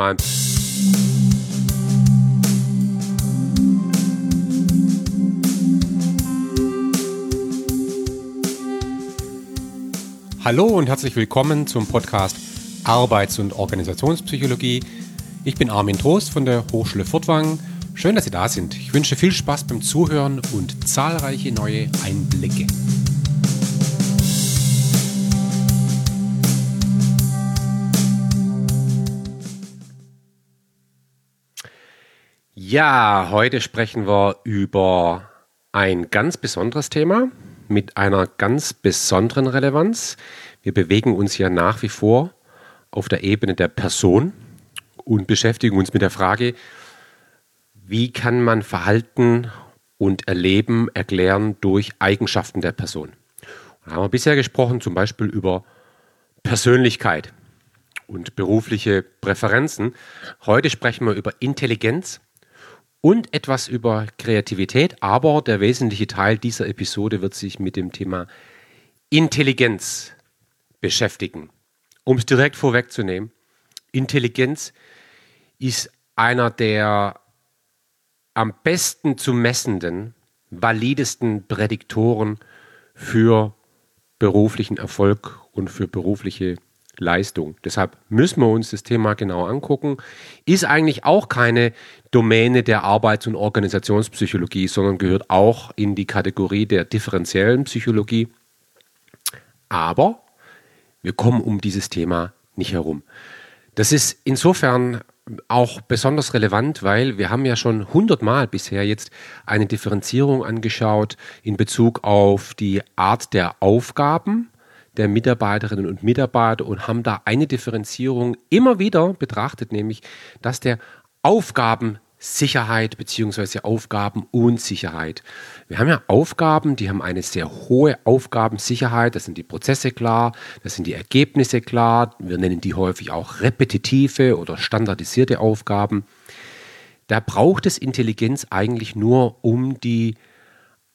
mal. Hallo und herzlich willkommen zum Podcast Arbeits- und Organisationspsychologie. Ich bin Armin Trost von der Hochschule Furtwangen. Schön, dass Sie da sind. Ich wünsche viel Spaß beim Zuhören und zahlreiche neue Einblicke. Ja, heute sprechen wir über ein ganz besonderes Thema mit einer ganz besonderen Relevanz. Wir bewegen uns ja nach wie vor auf der Ebene der Person und beschäftigen uns mit der Frage, wie kann man Verhalten und Erleben erklären durch Eigenschaften der Person. Da haben wir bisher gesprochen zum Beispiel über Persönlichkeit und berufliche Präferenzen. Heute sprechen wir über Intelligenz und etwas über Kreativität, aber der wesentliche Teil dieser Episode wird sich mit dem Thema Intelligenz beschäftigen. Um es direkt vorwegzunehmen, Intelligenz ist einer der am besten zu messenden, validesten Prädiktoren für beruflichen Erfolg und für berufliche Leistung. Deshalb müssen wir uns das Thema genau angucken. Ist eigentlich auch keine Domäne der Arbeits- und Organisationspsychologie, sondern gehört auch in die Kategorie der differenziellen Psychologie. Aber wir kommen um dieses Thema nicht herum. Das ist insofern auch besonders relevant, weil wir haben ja schon hundertmal bisher jetzt eine Differenzierung angeschaut in Bezug auf die Art der Aufgaben, der Mitarbeiterinnen und Mitarbeiter und haben da eine Differenzierung immer wieder betrachtet, nämlich dass der Aufgabensicherheit bzw. Aufgabenunsicherheit. Wir haben ja Aufgaben, die haben eine sehr hohe Aufgabensicherheit, das sind die Prozesse klar, das sind die Ergebnisse klar, wir nennen die häufig auch repetitive oder standardisierte Aufgaben. Da braucht es Intelligenz eigentlich nur, um die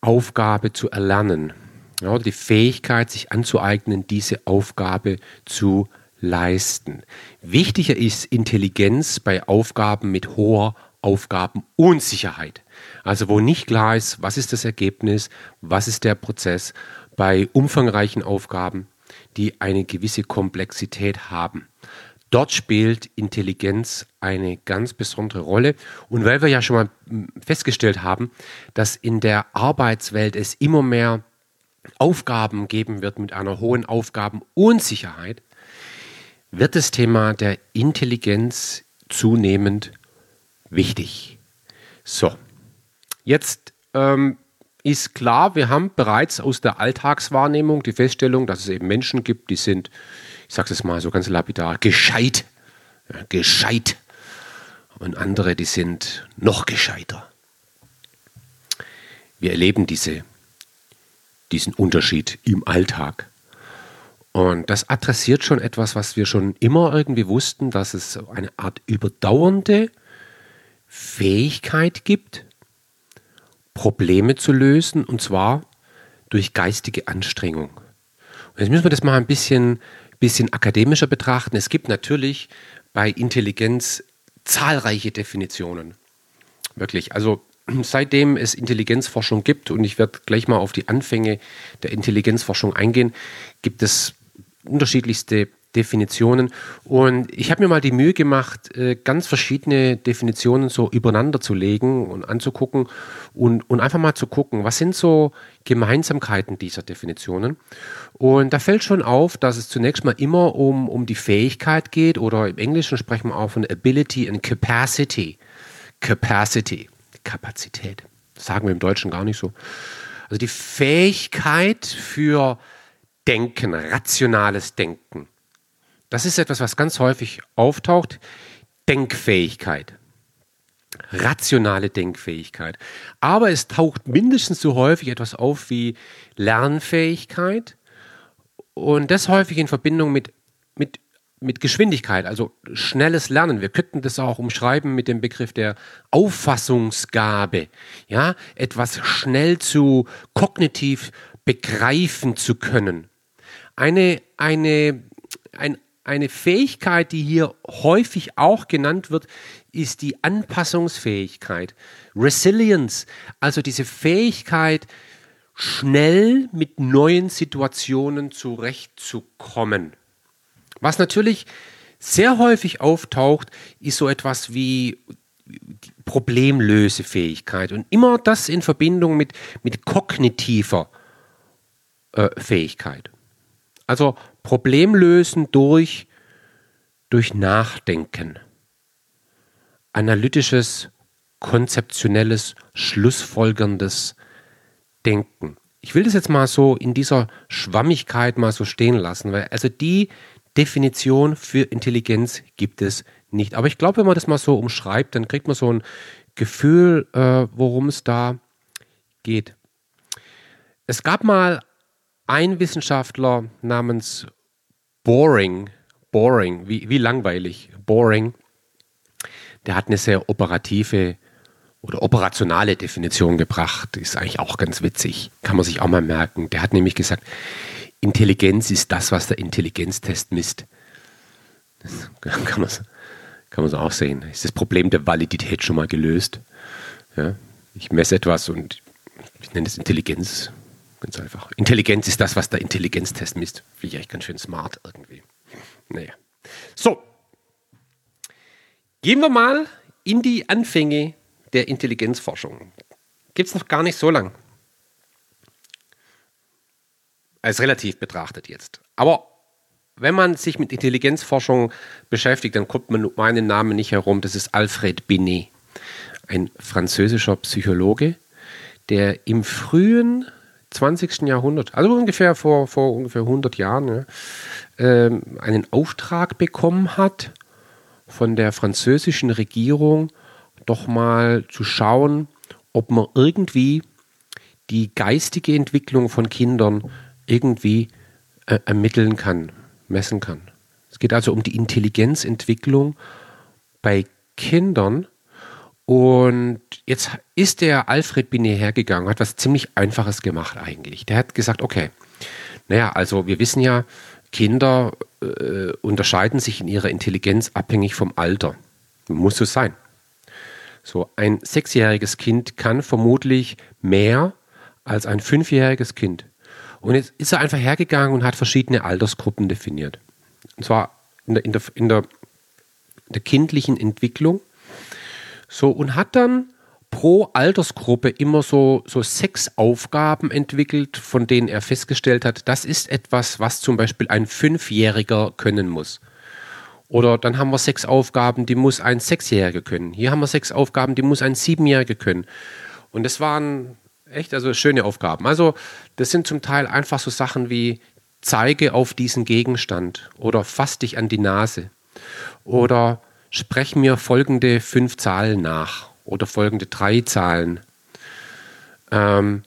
Aufgabe zu erlernen ja, die Fähigkeit, sich anzueignen, diese Aufgabe zu leisten. Wichtiger ist Intelligenz bei Aufgaben mit hoher Aufgabenunsicherheit. Also wo nicht klar ist, was ist das Ergebnis, was ist der Prozess bei umfangreichen Aufgaben, die eine gewisse Komplexität haben. Dort spielt Intelligenz eine ganz besondere Rolle. Und weil wir ja schon mal festgestellt haben, dass in der Arbeitswelt es immer mehr Aufgaben geben wird mit einer hohen Aufgabenunsicherheit, wird das Thema der Intelligenz zunehmend wichtig. So, jetzt ähm, ist klar, wir haben bereits aus der Alltagswahrnehmung die Feststellung, dass es eben Menschen gibt, die sind, ich sage es mal so ganz lapidar, gescheit, ja, gescheit. Und andere, die sind noch gescheiter. Wir erleben diese diesen Unterschied im Alltag. Und das adressiert schon etwas, was wir schon immer irgendwie wussten, dass es eine Art überdauernde Fähigkeit gibt, Probleme zu lösen, und zwar durch geistige Anstrengung. Und jetzt müssen wir das mal ein bisschen, bisschen akademischer betrachten. Es gibt natürlich bei Intelligenz zahlreiche Definitionen. Wirklich. Also seitdem es Intelligenzforschung gibt, und ich werde gleich mal auf die Anfänge der Intelligenzforschung eingehen, gibt es unterschiedlichste Definitionen. Und ich habe mir mal die Mühe gemacht, äh, ganz verschiedene Definitionen so übereinander zu legen und anzugucken und, und einfach mal zu gucken, was sind so Gemeinsamkeiten dieser Definitionen. Und da fällt schon auf, dass es zunächst mal immer um, um die Fähigkeit geht oder im Englischen sprechen wir auch von Ability and Capacity. Capacity. Kapazität. Das sagen wir im Deutschen gar nicht so. Also die Fähigkeit für Denken, rationales Denken. Das ist etwas, was ganz häufig auftaucht. Denkfähigkeit. Rationale Denkfähigkeit. Aber es taucht mindestens so häufig etwas auf wie Lernfähigkeit und das häufig in Verbindung mit, mit mit Geschwindigkeit, also schnelles Lernen. Wir könnten das auch umschreiben mit dem Begriff der Auffassungsgabe. Ja, etwas schnell zu kognitiv begreifen zu können. Eine, eine, ein eine Fähigkeit, die hier häufig auch genannt wird, ist die Anpassungsfähigkeit. Resilience, also diese Fähigkeit, schnell mit neuen Situationen zurechtzukommen. Was natürlich sehr häufig auftaucht, ist so etwas wie Problemlösefähigkeit und immer das in Verbindung mit, mit kognitiver äh, Fähigkeit. Also Problemlösen durch, durch Nachdenken. Analytisches, konzeptionelles, schlussfolgerndes Denken. Ich will das jetzt mal so in dieser Schwammigkeit mal so stehen lassen, weil also die Definition für Intelligenz gibt es nicht. Aber ich glaube, wenn man das mal so umschreibt, dann kriegt man so ein Gefühl, äh, worum es da geht. Es gab mal einen Wissenschaftler namens Boring, Boring, wie, wie langweilig, Boring, der hat eine sehr operative oder operationale Definition gebracht. Ist eigentlich auch ganz witzig. Kann man sich auch mal merken. Der hat nämlich gesagt, Intelligenz ist das, was der Intelligenztest misst. Das kann man, kann man so auch sehen. Ist das Problem der Validität schon mal gelöst? Ja? Ich messe etwas und ich nenne es Intelligenz. Ganz einfach. Intelligenz ist das, was der Intelligenztest misst. Finde ich eigentlich ganz schön smart irgendwie. Naja. So. Gehen wir mal in die Anfänge der Intelligenzforschung. Gibt es noch gar nicht so lang. Als relativ betrachtet jetzt. Aber wenn man sich mit Intelligenzforschung beschäftigt, dann kommt man um meinen Namen nicht herum. Das ist Alfred Binet, ein französischer Psychologe, der im frühen 20. Jahrhundert, also ungefähr vor, vor ungefähr 100 Jahren, ja, äh, einen Auftrag bekommen hat von der französischen Regierung, doch mal zu schauen, ob man irgendwie die geistige Entwicklung von Kindern irgendwie äh, ermitteln kann messen kann. Es geht also um die Intelligenzentwicklung bei Kindern. Und jetzt ist der Alfred Binet hergegangen, hat was ziemlich Einfaches gemacht eigentlich. Der hat gesagt, okay, naja, also wir wissen ja, Kinder äh, unterscheiden sich in ihrer Intelligenz abhängig vom Alter. Muss so sein. So, ein sechsjähriges Kind kann vermutlich mehr als ein fünfjähriges Kind. Und jetzt ist er einfach hergegangen und hat verschiedene Altersgruppen definiert. Und zwar in der, in der, in der, der kindlichen Entwicklung. So, und hat dann pro Altersgruppe immer so, so sechs Aufgaben entwickelt, von denen er festgestellt hat, das ist etwas, was zum Beispiel ein Fünfjähriger können muss. Oder dann haben wir sechs Aufgaben, die muss ein Sechsjähriger können. Hier haben wir sechs Aufgaben, die muss ein Siebenjähriger können. Und das waren Echt, also schöne Aufgaben. Also das sind zum Teil einfach so Sachen wie zeige auf diesen Gegenstand oder fass dich an die Nase oder sprech mir folgende fünf Zahlen nach oder folgende drei Zahlen. Ähm,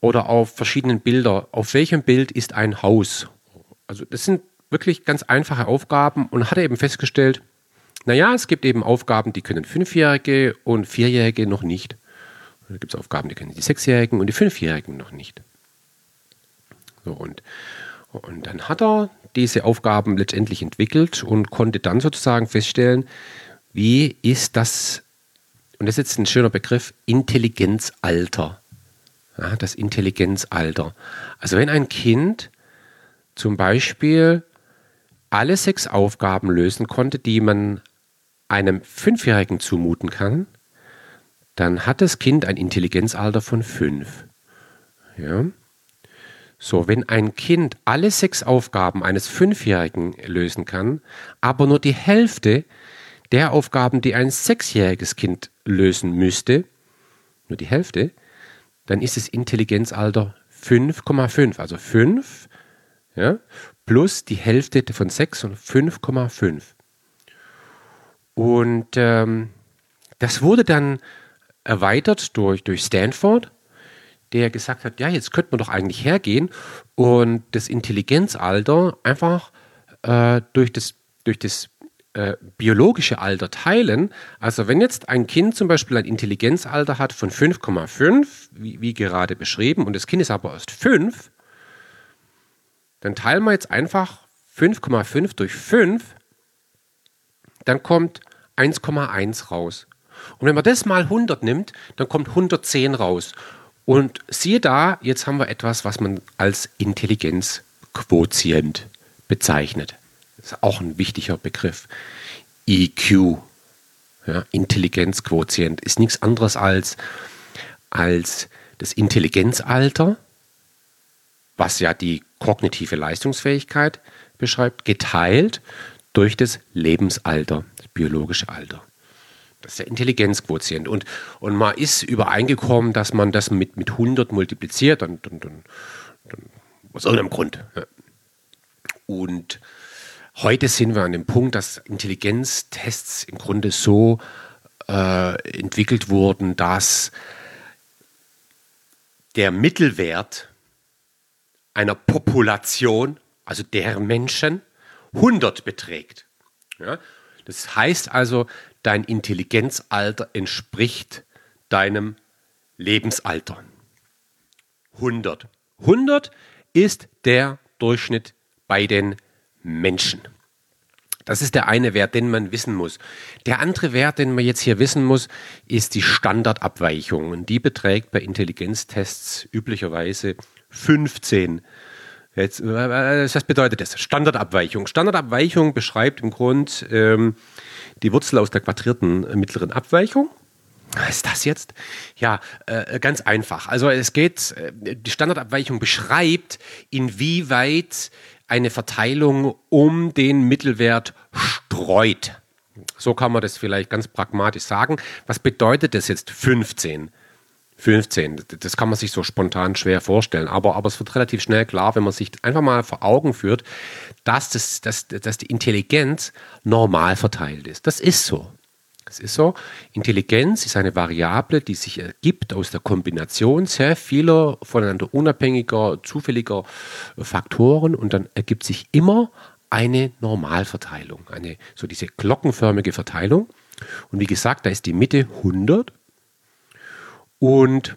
oder auf verschiedenen Bildern. Auf welchem Bild ist ein Haus? Also das sind wirklich ganz einfache Aufgaben und hat er eben festgestellt, naja, es gibt eben Aufgaben, die können Fünfjährige und Vierjährige noch nicht. Da gibt es Aufgaben, die können die Sechsjährigen und die Fünfjährigen noch nicht. So, und, und dann hat er diese Aufgaben letztendlich entwickelt und konnte dann sozusagen feststellen, wie ist das, und das ist jetzt ein schöner Begriff, Intelligenzalter. Ja, das Intelligenzalter. Also wenn ein Kind zum Beispiel alle sechs Aufgaben lösen konnte, die man einem Fünfjährigen zumuten kann, dann hat das Kind ein Intelligenzalter von fünf. Ja? So, wenn ein Kind alle sechs Aufgaben eines Fünfjährigen lösen kann, aber nur die Hälfte der Aufgaben, die ein sechsjähriges Kind lösen müsste, nur die Hälfte, dann ist das Intelligenzalter 5,5. Also 5 ja, plus die Hälfte von 6 und 5,5. Und ähm, das wurde dann erweitert durch, durch Stanford, der gesagt hat, ja, jetzt könnte man doch eigentlich hergehen und das Intelligenzalter einfach äh, durch das, durch das äh, biologische Alter teilen. Also wenn jetzt ein Kind zum Beispiel ein Intelligenzalter hat von 5,5, wie, wie gerade beschrieben, und das Kind ist aber erst 5, dann teilen wir jetzt einfach 5,5 durch 5, dann kommt 1,1 raus. Und wenn man das mal 100 nimmt, dann kommt 110 raus. Und siehe da, jetzt haben wir etwas, was man als Intelligenzquotient bezeichnet. Das ist auch ein wichtiger Begriff. EQ, ja, Intelligenzquotient, ist nichts anderes als, als das Intelligenzalter, was ja die kognitive Leistungsfähigkeit beschreibt, geteilt durch das Lebensalter, das biologische Alter. Das ist der Intelligenzquotient. Und, und man ist übereingekommen, dass man das mit, mit 100 multipliziert, dann, dann, dann, dann aus irgendeinem Grund. Und heute sind wir an dem Punkt, dass Intelligenztests im Grunde so äh, entwickelt wurden, dass der Mittelwert einer Population, also der Menschen, 100 beträgt. Ja? Das heißt also, dein Intelligenzalter entspricht deinem Lebensalter. 100. 100 ist der Durchschnitt bei den Menschen. Das ist der eine Wert, den man wissen muss. Der andere Wert, den man jetzt hier wissen muss, ist die Standardabweichung. Und die beträgt bei Intelligenztests üblicherweise 15 Jetzt, was bedeutet das? Standardabweichung. Standardabweichung beschreibt im Grund ähm, die Wurzel aus der quadrierten mittleren Abweichung. Was ist das jetzt? Ja, äh, ganz einfach. Also es geht, äh, die Standardabweichung beschreibt, inwieweit eine Verteilung um den Mittelwert streut. So kann man das vielleicht ganz pragmatisch sagen. Was bedeutet das jetzt 15? 15. Das kann man sich so spontan schwer vorstellen. Aber, aber es wird relativ schnell klar, wenn man sich einfach mal vor Augen führt, dass, das, dass, dass die Intelligenz normal verteilt ist. Das ist so. Das ist so. Intelligenz ist eine Variable, die sich ergibt aus der Kombination sehr vieler voneinander unabhängiger, zufälliger Faktoren und dann ergibt sich immer eine Normalverteilung, eine so diese glockenförmige Verteilung. Und wie gesagt, da ist die Mitte 100 und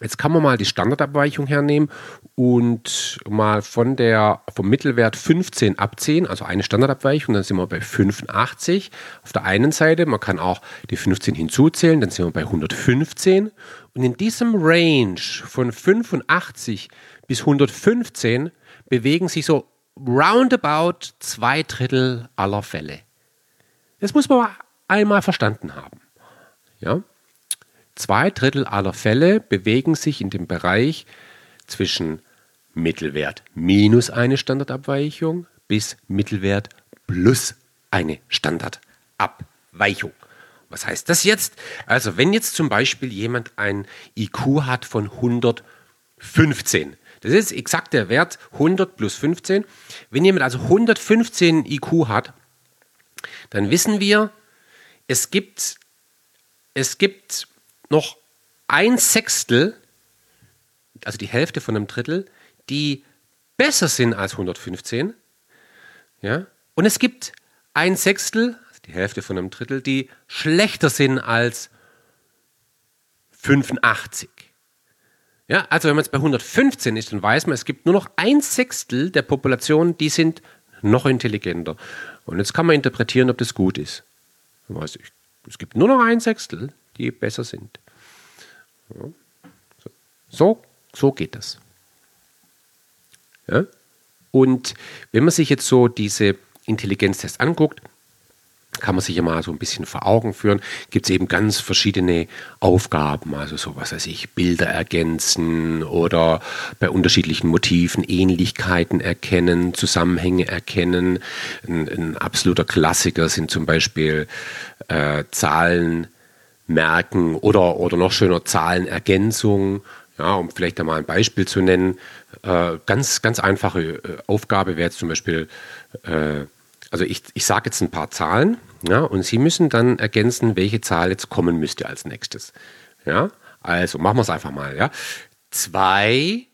jetzt kann man mal die Standardabweichung hernehmen und mal von der, vom Mittelwert 15 abziehen, also eine Standardabweichung, dann sind wir bei 85 auf der einen Seite. Man kann auch die 15 hinzuzählen, dann sind wir bei 115. Und in diesem Range von 85 bis 115 bewegen sich so roundabout zwei Drittel aller Fälle. Das muss man einmal verstanden haben. Ja? Zwei Drittel aller Fälle bewegen sich in dem Bereich zwischen Mittelwert minus eine Standardabweichung bis Mittelwert plus eine Standardabweichung. Was heißt das jetzt? Also wenn jetzt zum Beispiel jemand ein IQ hat von 115, das ist exakt der Wert 100 plus 15. Wenn jemand also 115 IQ hat, dann wissen wir, es gibt, es gibt noch ein Sechstel, also die Hälfte von einem Drittel, die besser sind als 115. Ja? Und es gibt ein Sechstel, also die Hälfte von einem Drittel, die schlechter sind als 85. Ja, also wenn man jetzt bei 115 ist, dann weiß man, es gibt nur noch ein Sechstel der Population, die sind noch intelligenter. Und jetzt kann man interpretieren, ob das gut ist. weiß ich, es gibt nur noch ein Sechstel, die besser sind. So, so geht das. Ja? Und wenn man sich jetzt so diese Intelligenztests anguckt, kann man sich ja mal so ein bisschen vor Augen führen, gibt es eben ganz verschiedene Aufgaben, also so was weiß ich, Bilder ergänzen oder bei unterschiedlichen Motiven Ähnlichkeiten erkennen, Zusammenhänge erkennen. Ein, ein absoluter Klassiker sind zum Beispiel äh, Zahlen merken oder, oder noch schöner Zahlenergänzung. Ja, um vielleicht einmal ein Beispiel zu nennen, äh, ganz, ganz einfache äh, Aufgabe wäre jetzt zum Beispiel, äh, also ich, ich sage jetzt ein paar Zahlen, ja, und Sie müssen dann ergänzen, welche Zahl jetzt kommen müsste als nächstes. Ja, also machen wir es einfach mal, ja. Zwei,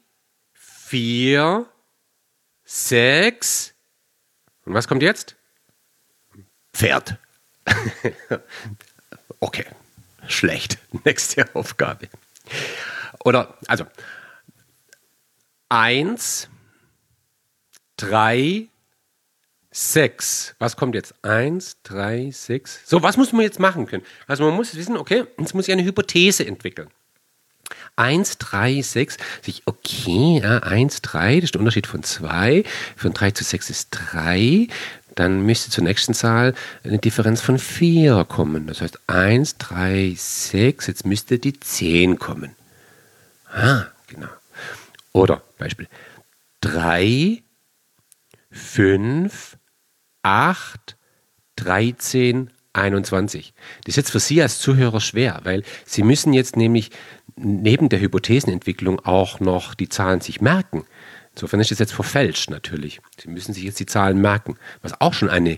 vier, sechs, und was kommt jetzt? Pferd. okay, schlecht. Nächste Aufgabe. Oder, also, eins, drei, 6. Was kommt jetzt? 1, 3, 6. So, was muss man jetzt machen können? Also man muss wissen, okay, jetzt muss ich eine Hypothese entwickeln. 1, 3, 6. Ich, okay, ja, 1, 3, das ist der Unterschied von 2. Von 3 zu 6 ist 3. Dann müsste zur nächsten Zahl eine Differenz von 4 kommen. Das heißt 1, 3, 6. Jetzt müsste die 10 kommen. Ah, genau. Oder Beispiel 3, 5, 8, 13, 21. Das ist jetzt für Sie als Zuhörer schwer, weil Sie müssen jetzt nämlich neben der Hypothesenentwicklung auch noch die Zahlen sich merken. Insofern ist das jetzt verfälscht natürlich. Sie müssen sich jetzt die Zahlen merken, was auch schon eine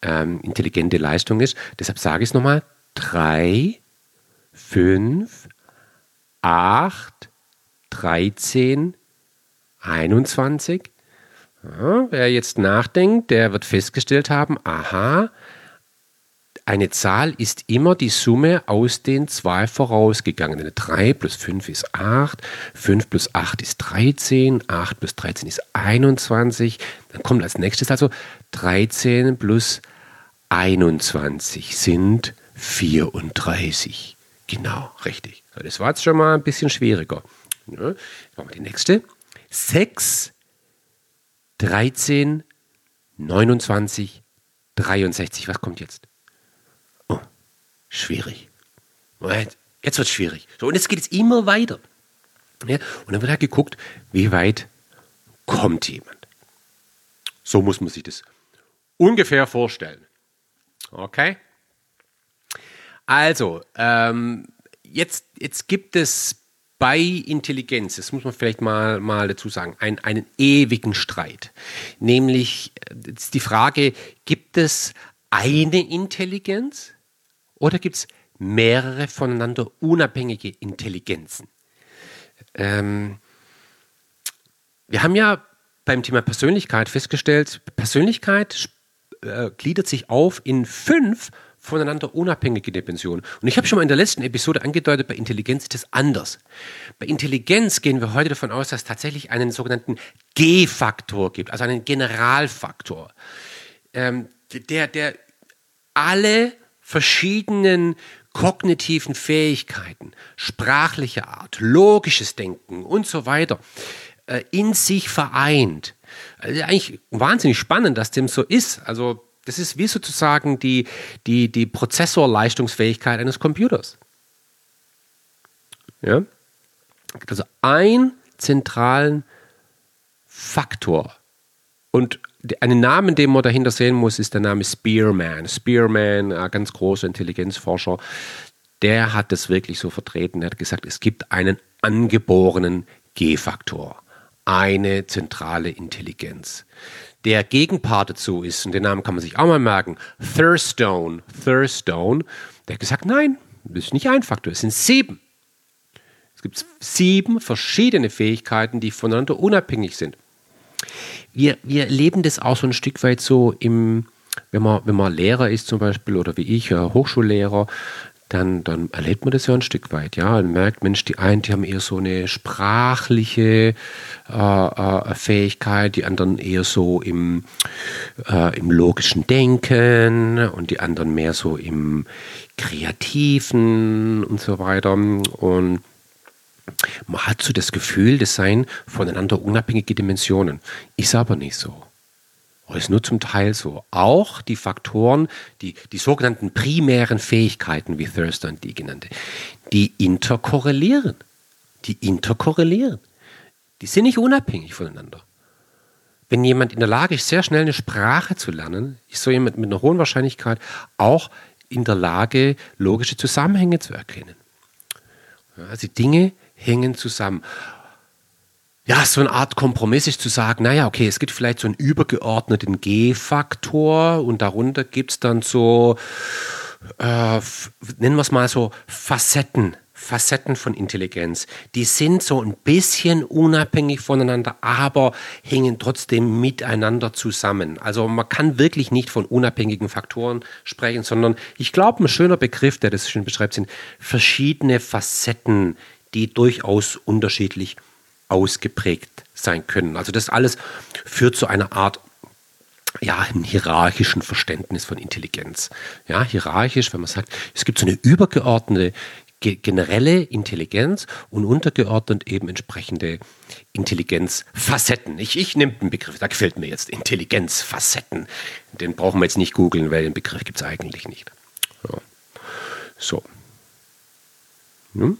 ähm, intelligente Leistung ist. Deshalb sage ich es nochmal. 3, 5, 8, 13, 21. Ja, wer jetzt nachdenkt, der wird festgestellt haben, aha, eine Zahl ist immer die Summe aus den zwei vorausgegangenen. 3 plus 5 ist 8, 5 plus 8 ist 13, 8 plus 13 ist 21. Dann kommt als nächstes also 13 plus 21 sind 34. Genau, richtig. Das war jetzt schon mal ein bisschen schwieriger. Ja, machen wir die nächste. 6, 13, 29, 63. Was kommt jetzt? Schwierig. Jetzt wird es schwierig. So, und jetzt geht es immer weiter. Ja, und dann wird halt geguckt, wie weit kommt jemand. So muss man sich das ungefähr vorstellen. Okay? Also, ähm, jetzt, jetzt gibt es bei Intelligenz, das muss man vielleicht mal, mal dazu sagen, ein, einen ewigen Streit. Nämlich äh, die Frage, gibt es eine Intelligenz oder gibt es mehrere voneinander unabhängige Intelligenzen? Ähm, wir haben ja beim Thema Persönlichkeit festgestellt, Persönlichkeit äh, gliedert sich auf in fünf voneinander unabhängige Dimensionen. Und ich habe schon mal in der letzten Episode angedeutet, bei Intelligenz ist das anders. Bei Intelligenz gehen wir heute davon aus, dass es tatsächlich einen sogenannten G-Faktor gibt, also einen Generalfaktor, ähm, der, der alle verschiedenen kognitiven Fähigkeiten, sprachliche Art, logisches Denken und so weiter äh, in sich vereint. Also eigentlich wahnsinnig spannend, dass dem so ist. Also das ist wie sozusagen die, die, die Prozessorleistungsfähigkeit eines Computers. Ja? Also einen zentralen Faktor. Und einen Namen, den man dahinter sehen muss, ist der Name Spearman. Spearman, ein ganz großer Intelligenzforscher, der hat das wirklich so vertreten. Er hat gesagt, es gibt einen angeborenen G-Faktor, eine zentrale Intelligenz. Der Gegenpart dazu ist, und den Namen kann man sich auch mal merken, Thurstone. Thurstone, der hat gesagt, nein, das ist nicht ein Faktor, es sind sieben. Es gibt sieben verschiedene Fähigkeiten, die voneinander unabhängig sind wir, wir leben das auch so ein Stück weit so im, wenn man, wenn man Lehrer ist zum Beispiel oder wie ich, Hochschullehrer, dann, dann erlebt man das ja ein Stück weit, ja, und merkt, Mensch, die einen, die haben eher so eine sprachliche äh, äh, Fähigkeit, die anderen eher so im, äh, im logischen Denken und die anderen mehr so im kreativen und so weiter. Und man hat so das Gefühl, das seien voneinander unabhängige Dimensionen. Ist aber nicht so. Oder ist nur zum Teil so. Auch die Faktoren, die, die sogenannten primären Fähigkeiten, wie Thurston die genannte, die interkorrelieren. Die interkorrelieren. Die sind nicht unabhängig voneinander. Wenn jemand in der Lage ist, sehr schnell eine Sprache zu lernen, ist so jemand mit einer hohen Wahrscheinlichkeit auch in der Lage, logische Zusammenhänge zu erkennen. Also Dinge hängen zusammen. Ja, so eine Art Kompromiss ist zu sagen, naja, okay, es gibt vielleicht so einen übergeordneten G-Faktor und darunter gibt es dann so, äh, nennen wir es mal so, Facetten, Facetten von Intelligenz. Die sind so ein bisschen unabhängig voneinander, aber hängen trotzdem miteinander zusammen. Also man kann wirklich nicht von unabhängigen Faktoren sprechen, sondern ich glaube, ein schöner Begriff, der das schön beschreibt, sind verschiedene Facetten die durchaus unterschiedlich ausgeprägt sein können. Also das alles führt zu einer Art ja, einem hierarchischen Verständnis von Intelligenz. Ja, hierarchisch, wenn man sagt, es gibt so eine übergeordnete generelle Intelligenz und untergeordnet eben entsprechende Intelligenzfacetten. Ich, ich nehme den Begriff, da gefällt mir jetzt Intelligenzfacetten. Den brauchen wir jetzt nicht googeln, weil den Begriff gibt es eigentlich nicht. Ja. So. Hm?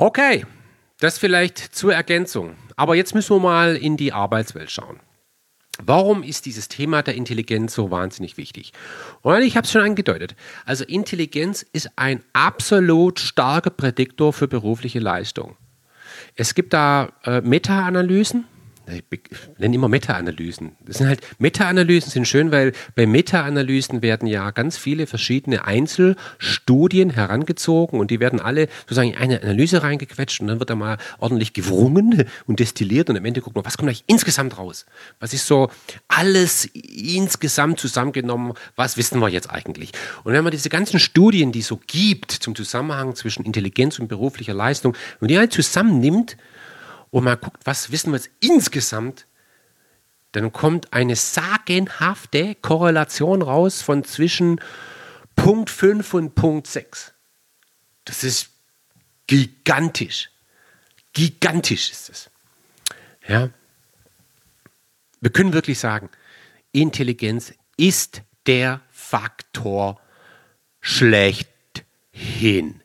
Okay, das vielleicht zur Ergänzung. Aber jetzt müssen wir mal in die Arbeitswelt schauen. Warum ist dieses Thema der Intelligenz so wahnsinnig wichtig? Und ich habe es schon angedeutet. Also Intelligenz ist ein absolut starker Prädiktor für berufliche Leistung. Es gibt da äh, Meta-Analysen, ich nenne immer Meta-Analysen. Das sind halt, Meta-Analysen sind schön, weil bei Meta-Analysen werden ja ganz viele verschiedene Einzelstudien herangezogen und die werden alle sozusagen in eine Analyse reingequetscht und dann wird da mal ordentlich gewrungen und destilliert und am Ende guckt man, was kommt eigentlich insgesamt raus? Was ist so alles insgesamt zusammengenommen? Was wissen wir jetzt eigentlich? Und wenn man diese ganzen Studien, die es so gibt zum Zusammenhang zwischen Intelligenz und beruflicher Leistung, wenn die halt zusammennimmt, und mal guckt, was wissen wir jetzt insgesamt, dann kommt eine sagenhafte Korrelation raus von zwischen Punkt 5 und Punkt 6. Das ist gigantisch. Gigantisch ist es. Ja. Wir können wirklich sagen, Intelligenz ist der Faktor schlechthin.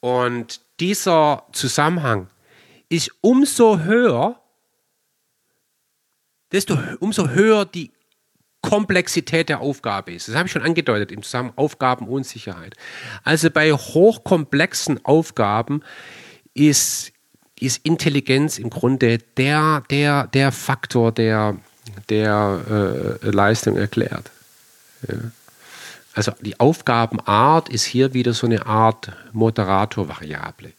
Und dieser Zusammenhang ist umso höher, desto umso höher die Komplexität der Aufgabe ist. Das habe ich schon angedeutet im Zusammenhang Aufgabenunsicherheit. Also bei hochkomplexen Aufgaben ist, ist Intelligenz im Grunde der, der, der Faktor, der, der äh, Leistung erklärt. Ja. Also die Aufgabenart ist hier wieder so eine Art Moderatorvariable.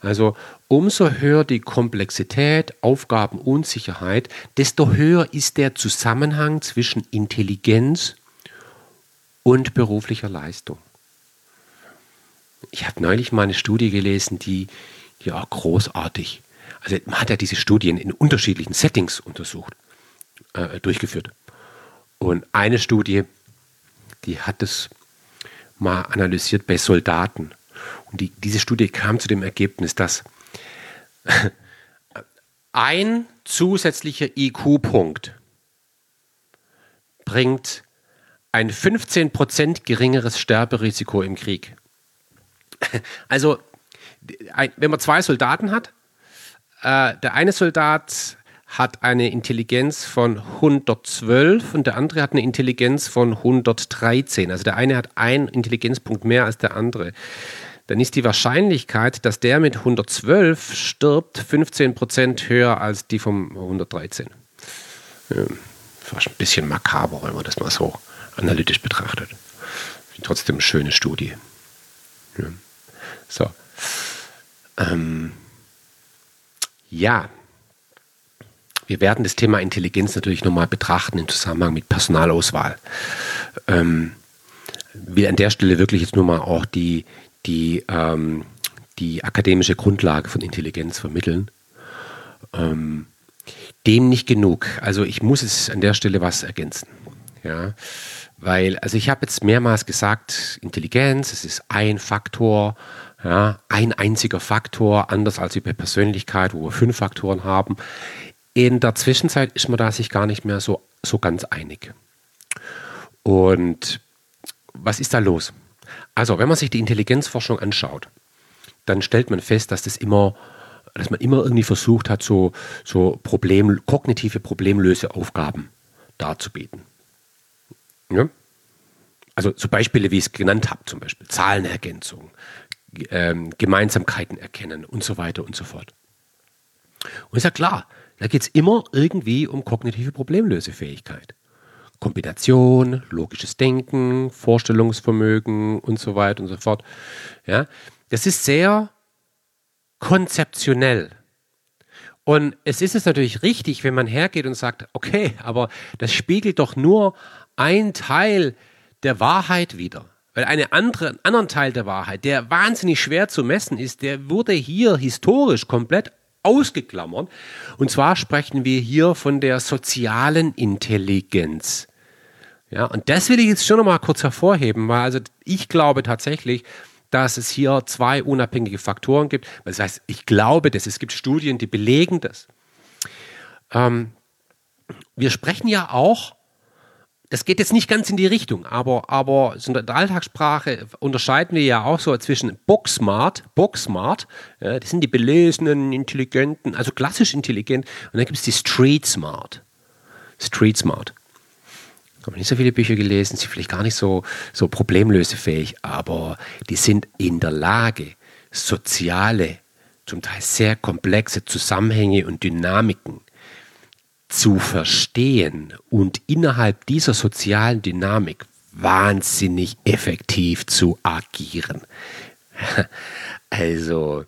Also umso höher die Komplexität, Aufgabenunsicherheit, desto höher ist der Zusammenhang zwischen Intelligenz und beruflicher Leistung. Ich habe neulich mal eine Studie gelesen, die ja großartig. Also man hat ja diese Studien in unterschiedlichen Settings untersucht, äh, durchgeführt. Und eine Studie, die hat es mal analysiert bei Soldaten. Und die, diese Studie kam zu dem Ergebnis, dass ein zusätzlicher IQ-Punkt bringt ein 15% geringeres Sterberisiko im Krieg. Also, wenn man zwei Soldaten hat, äh, der eine Soldat hat eine Intelligenz von 112 und der andere hat eine Intelligenz von 113. Also der eine hat einen Intelligenzpunkt mehr als der andere dann ist die Wahrscheinlichkeit, dass der mit 112 stirbt, 15% höher als die vom 113. Ja, fast ein bisschen makaber, wenn man das mal so analytisch betrachtet. Trotzdem eine schöne Studie. Ja. So. Ähm, ja, wir werden das Thema Intelligenz natürlich nochmal betrachten im Zusammenhang mit Personalauswahl. Ähm, will an der Stelle wirklich jetzt nur mal auch die, die ähm, die akademische Grundlage von Intelligenz vermitteln. Ähm, dem nicht genug. Also ich muss es an der Stelle was ergänzen. Ja, weil, also ich habe jetzt mehrmals gesagt, Intelligenz, es ist ein Faktor, ja, ein einziger Faktor, anders als bei Persönlichkeit, wo wir fünf Faktoren haben. In der Zwischenzeit ist man da sich gar nicht mehr so, so ganz einig. Und was ist da los? Also, wenn man sich die Intelligenzforschung anschaut, dann stellt man fest, dass das immer, dass man immer irgendwie versucht hat, so, so Problem, kognitive Problemlöseaufgaben darzubieten. Ja? Also so Beispiele, wie ich es genannt habe, zum Beispiel Zahlenergänzung, ähm, Gemeinsamkeiten erkennen und so weiter und so fort. Und ist ja klar, da geht es immer irgendwie um kognitive Problemlösefähigkeit. Kombination, logisches Denken, Vorstellungsvermögen und so weiter und so fort. Ja, das ist sehr konzeptionell. Und es ist es natürlich richtig, wenn man hergeht und sagt, okay, aber das spiegelt doch nur ein Teil der Wahrheit wider. Weil eine andere, einen anderen Teil der Wahrheit, der wahnsinnig schwer zu messen ist, der wurde hier historisch komplett ausgeklammert. Und zwar sprechen wir hier von der sozialen Intelligenz. Ja, und das will ich jetzt schon noch mal kurz hervorheben, weil also ich glaube tatsächlich, dass es hier zwei unabhängige Faktoren gibt. Das heißt, ich glaube das. Es gibt Studien, die belegen das. Ähm, wir sprechen ja auch das geht jetzt nicht ganz in die Richtung, aber, aber in der Alltagssprache unterscheiden wir ja auch so zwischen Boxsmart, Boxsmart, ja, das sind die belesenen, intelligenten, also klassisch intelligent, und dann gibt es die Street Smart. Street Smart. Ich habe nicht so viele Bücher gelesen, sind vielleicht gar nicht so, so problemlösefähig, aber die sind in der Lage, soziale, zum Teil sehr komplexe Zusammenhänge und Dynamiken zu verstehen und innerhalb dieser sozialen Dynamik wahnsinnig effektiv zu agieren. Also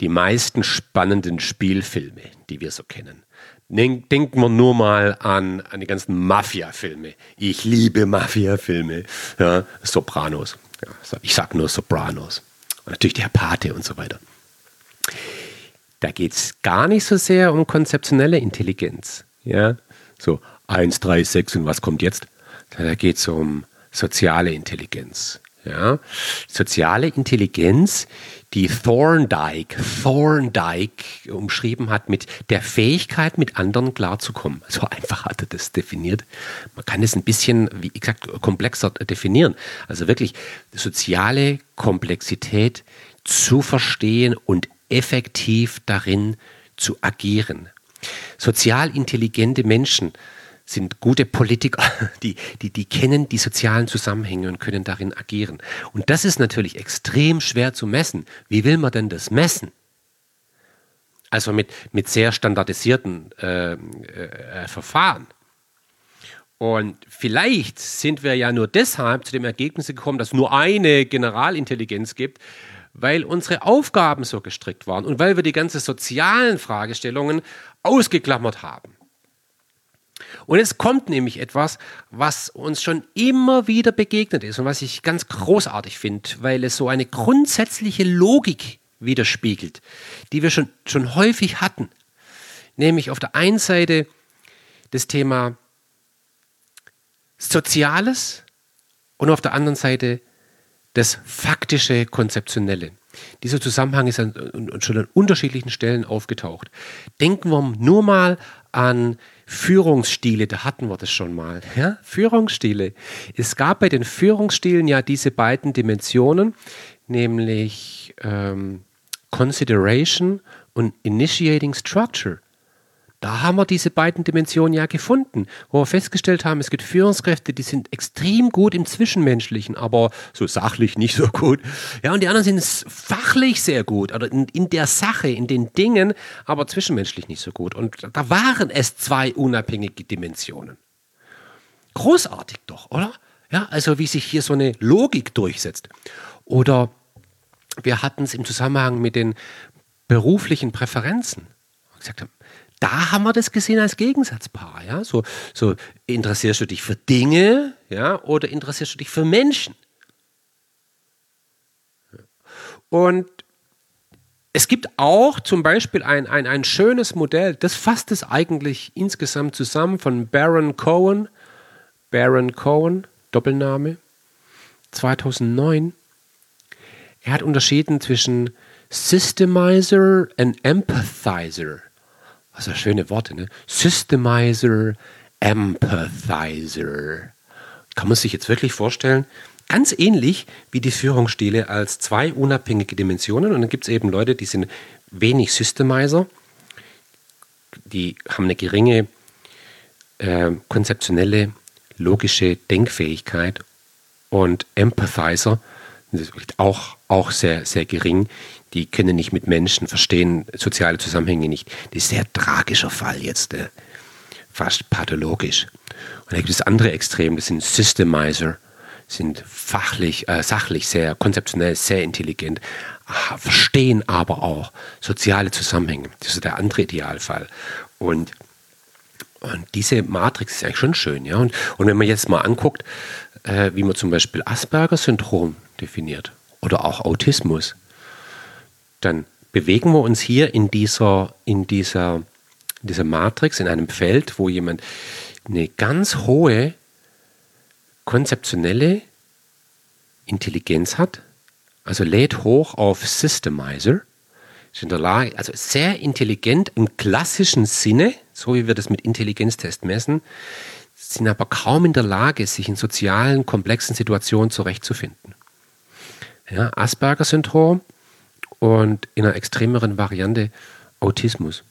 die meisten spannenden Spielfilme, die wir so kennen. Denken wir nur mal an, an die ganzen Mafia-Filme. Ich liebe Mafia-Filme. Ja, Sopranos. Ja, ich sag nur Sopranos. Und natürlich der Pate und so weiter. Da geht es gar nicht so sehr um konzeptionelle Intelligenz, ja, so 1, 3, 6 und was kommt jetzt? Da geht es um soziale Intelligenz. Ja, soziale Intelligenz, die Thorndike, Thorndike umschrieben hat mit der Fähigkeit, mit anderen klarzukommen. So einfach hat er das definiert. Man kann es ein bisschen, wie gesagt, komplexer definieren. Also wirklich soziale Komplexität zu verstehen und effektiv darin zu agieren. Sozial intelligente Menschen sind gute Politiker, die, die, die kennen die sozialen Zusammenhänge und können darin agieren. Und das ist natürlich extrem schwer zu messen. Wie will man denn das messen? Also mit, mit sehr standardisierten äh, äh, Verfahren. Und vielleicht sind wir ja nur deshalb zu dem Ergebnis gekommen, dass es nur eine Generalintelligenz gibt, weil unsere Aufgaben so gestrickt waren und weil wir die ganzen sozialen Fragestellungen ausgeklammert haben. Und es kommt nämlich etwas, was uns schon immer wieder begegnet ist und was ich ganz großartig finde, weil es so eine grundsätzliche Logik widerspiegelt, die wir schon, schon häufig hatten. Nämlich auf der einen Seite das Thema Soziales und auf der anderen Seite das faktische Konzeptionelle. Dieser Zusammenhang ist an, schon an unterschiedlichen Stellen aufgetaucht. Denken wir nur mal an Führungsstile, da hatten wir das schon mal. Ja? Führungsstile. Es gab bei den Führungsstilen ja diese beiden Dimensionen, nämlich ähm, Consideration und Initiating Structure. Da haben wir diese beiden Dimensionen ja gefunden, wo wir festgestellt haben, es gibt Führungskräfte, die sind extrem gut im Zwischenmenschlichen, aber so sachlich nicht so gut. Ja, und die anderen sind fachlich sehr gut, oder in, in der Sache, in den Dingen, aber zwischenmenschlich nicht so gut. Und da waren es zwei unabhängige Dimensionen. Großartig doch, oder? Ja, also wie sich hier so eine Logik durchsetzt. Oder wir hatten es im Zusammenhang mit den beruflichen Präferenzen. Gesagt haben, da haben wir das gesehen als Gegensatzpaar. Ja? So, so interessierst du dich für Dinge ja, oder interessierst du dich für Menschen? Und es gibt auch zum Beispiel ein, ein, ein schönes Modell, das fasst es eigentlich insgesamt zusammen von Baron Cohen. Baron Cohen, Doppelname, 2009. Er hat unterschieden zwischen Systemizer und Empathizer. Für schöne Worte, ne? Systemizer, Empathizer. Kann man sich jetzt wirklich vorstellen? Ganz ähnlich wie die Führungsstile als zwei unabhängige Dimensionen. Und dann gibt es eben Leute, die sind wenig Systemizer, die haben eine geringe äh, konzeptionelle, logische Denkfähigkeit und Empathizer, auch, auch sehr, sehr gering, die können nicht mit Menschen, verstehen soziale Zusammenhänge nicht. Das ist ein sehr tragischer Fall jetzt, äh, fast pathologisch. Und dann gibt es andere Extreme, das sind Systemizer, sind fachlich, äh, sachlich sehr konzeptionell, sehr intelligent, verstehen aber auch soziale Zusammenhänge. Das ist der andere Idealfall. Und, und diese Matrix ist eigentlich schon schön. Ja? Und, und wenn man jetzt mal anguckt, äh, wie man zum Beispiel Asperger-Syndrom definiert oder auch Autismus, dann bewegen wir uns hier in dieser, in dieser, in dieser Matrix, in einem Feld, wo jemand eine ganz hohe konzeptionelle Intelligenz hat, also lädt hoch auf Systemizer, ist in der Lage, also sehr intelligent im klassischen Sinne, so wie wir das mit Intelligenztest messen, sind aber kaum in der Lage, sich in sozialen, komplexen Situationen zurechtzufinden. Ja, Asperger-Syndrom und in einer extremeren Variante Autismus.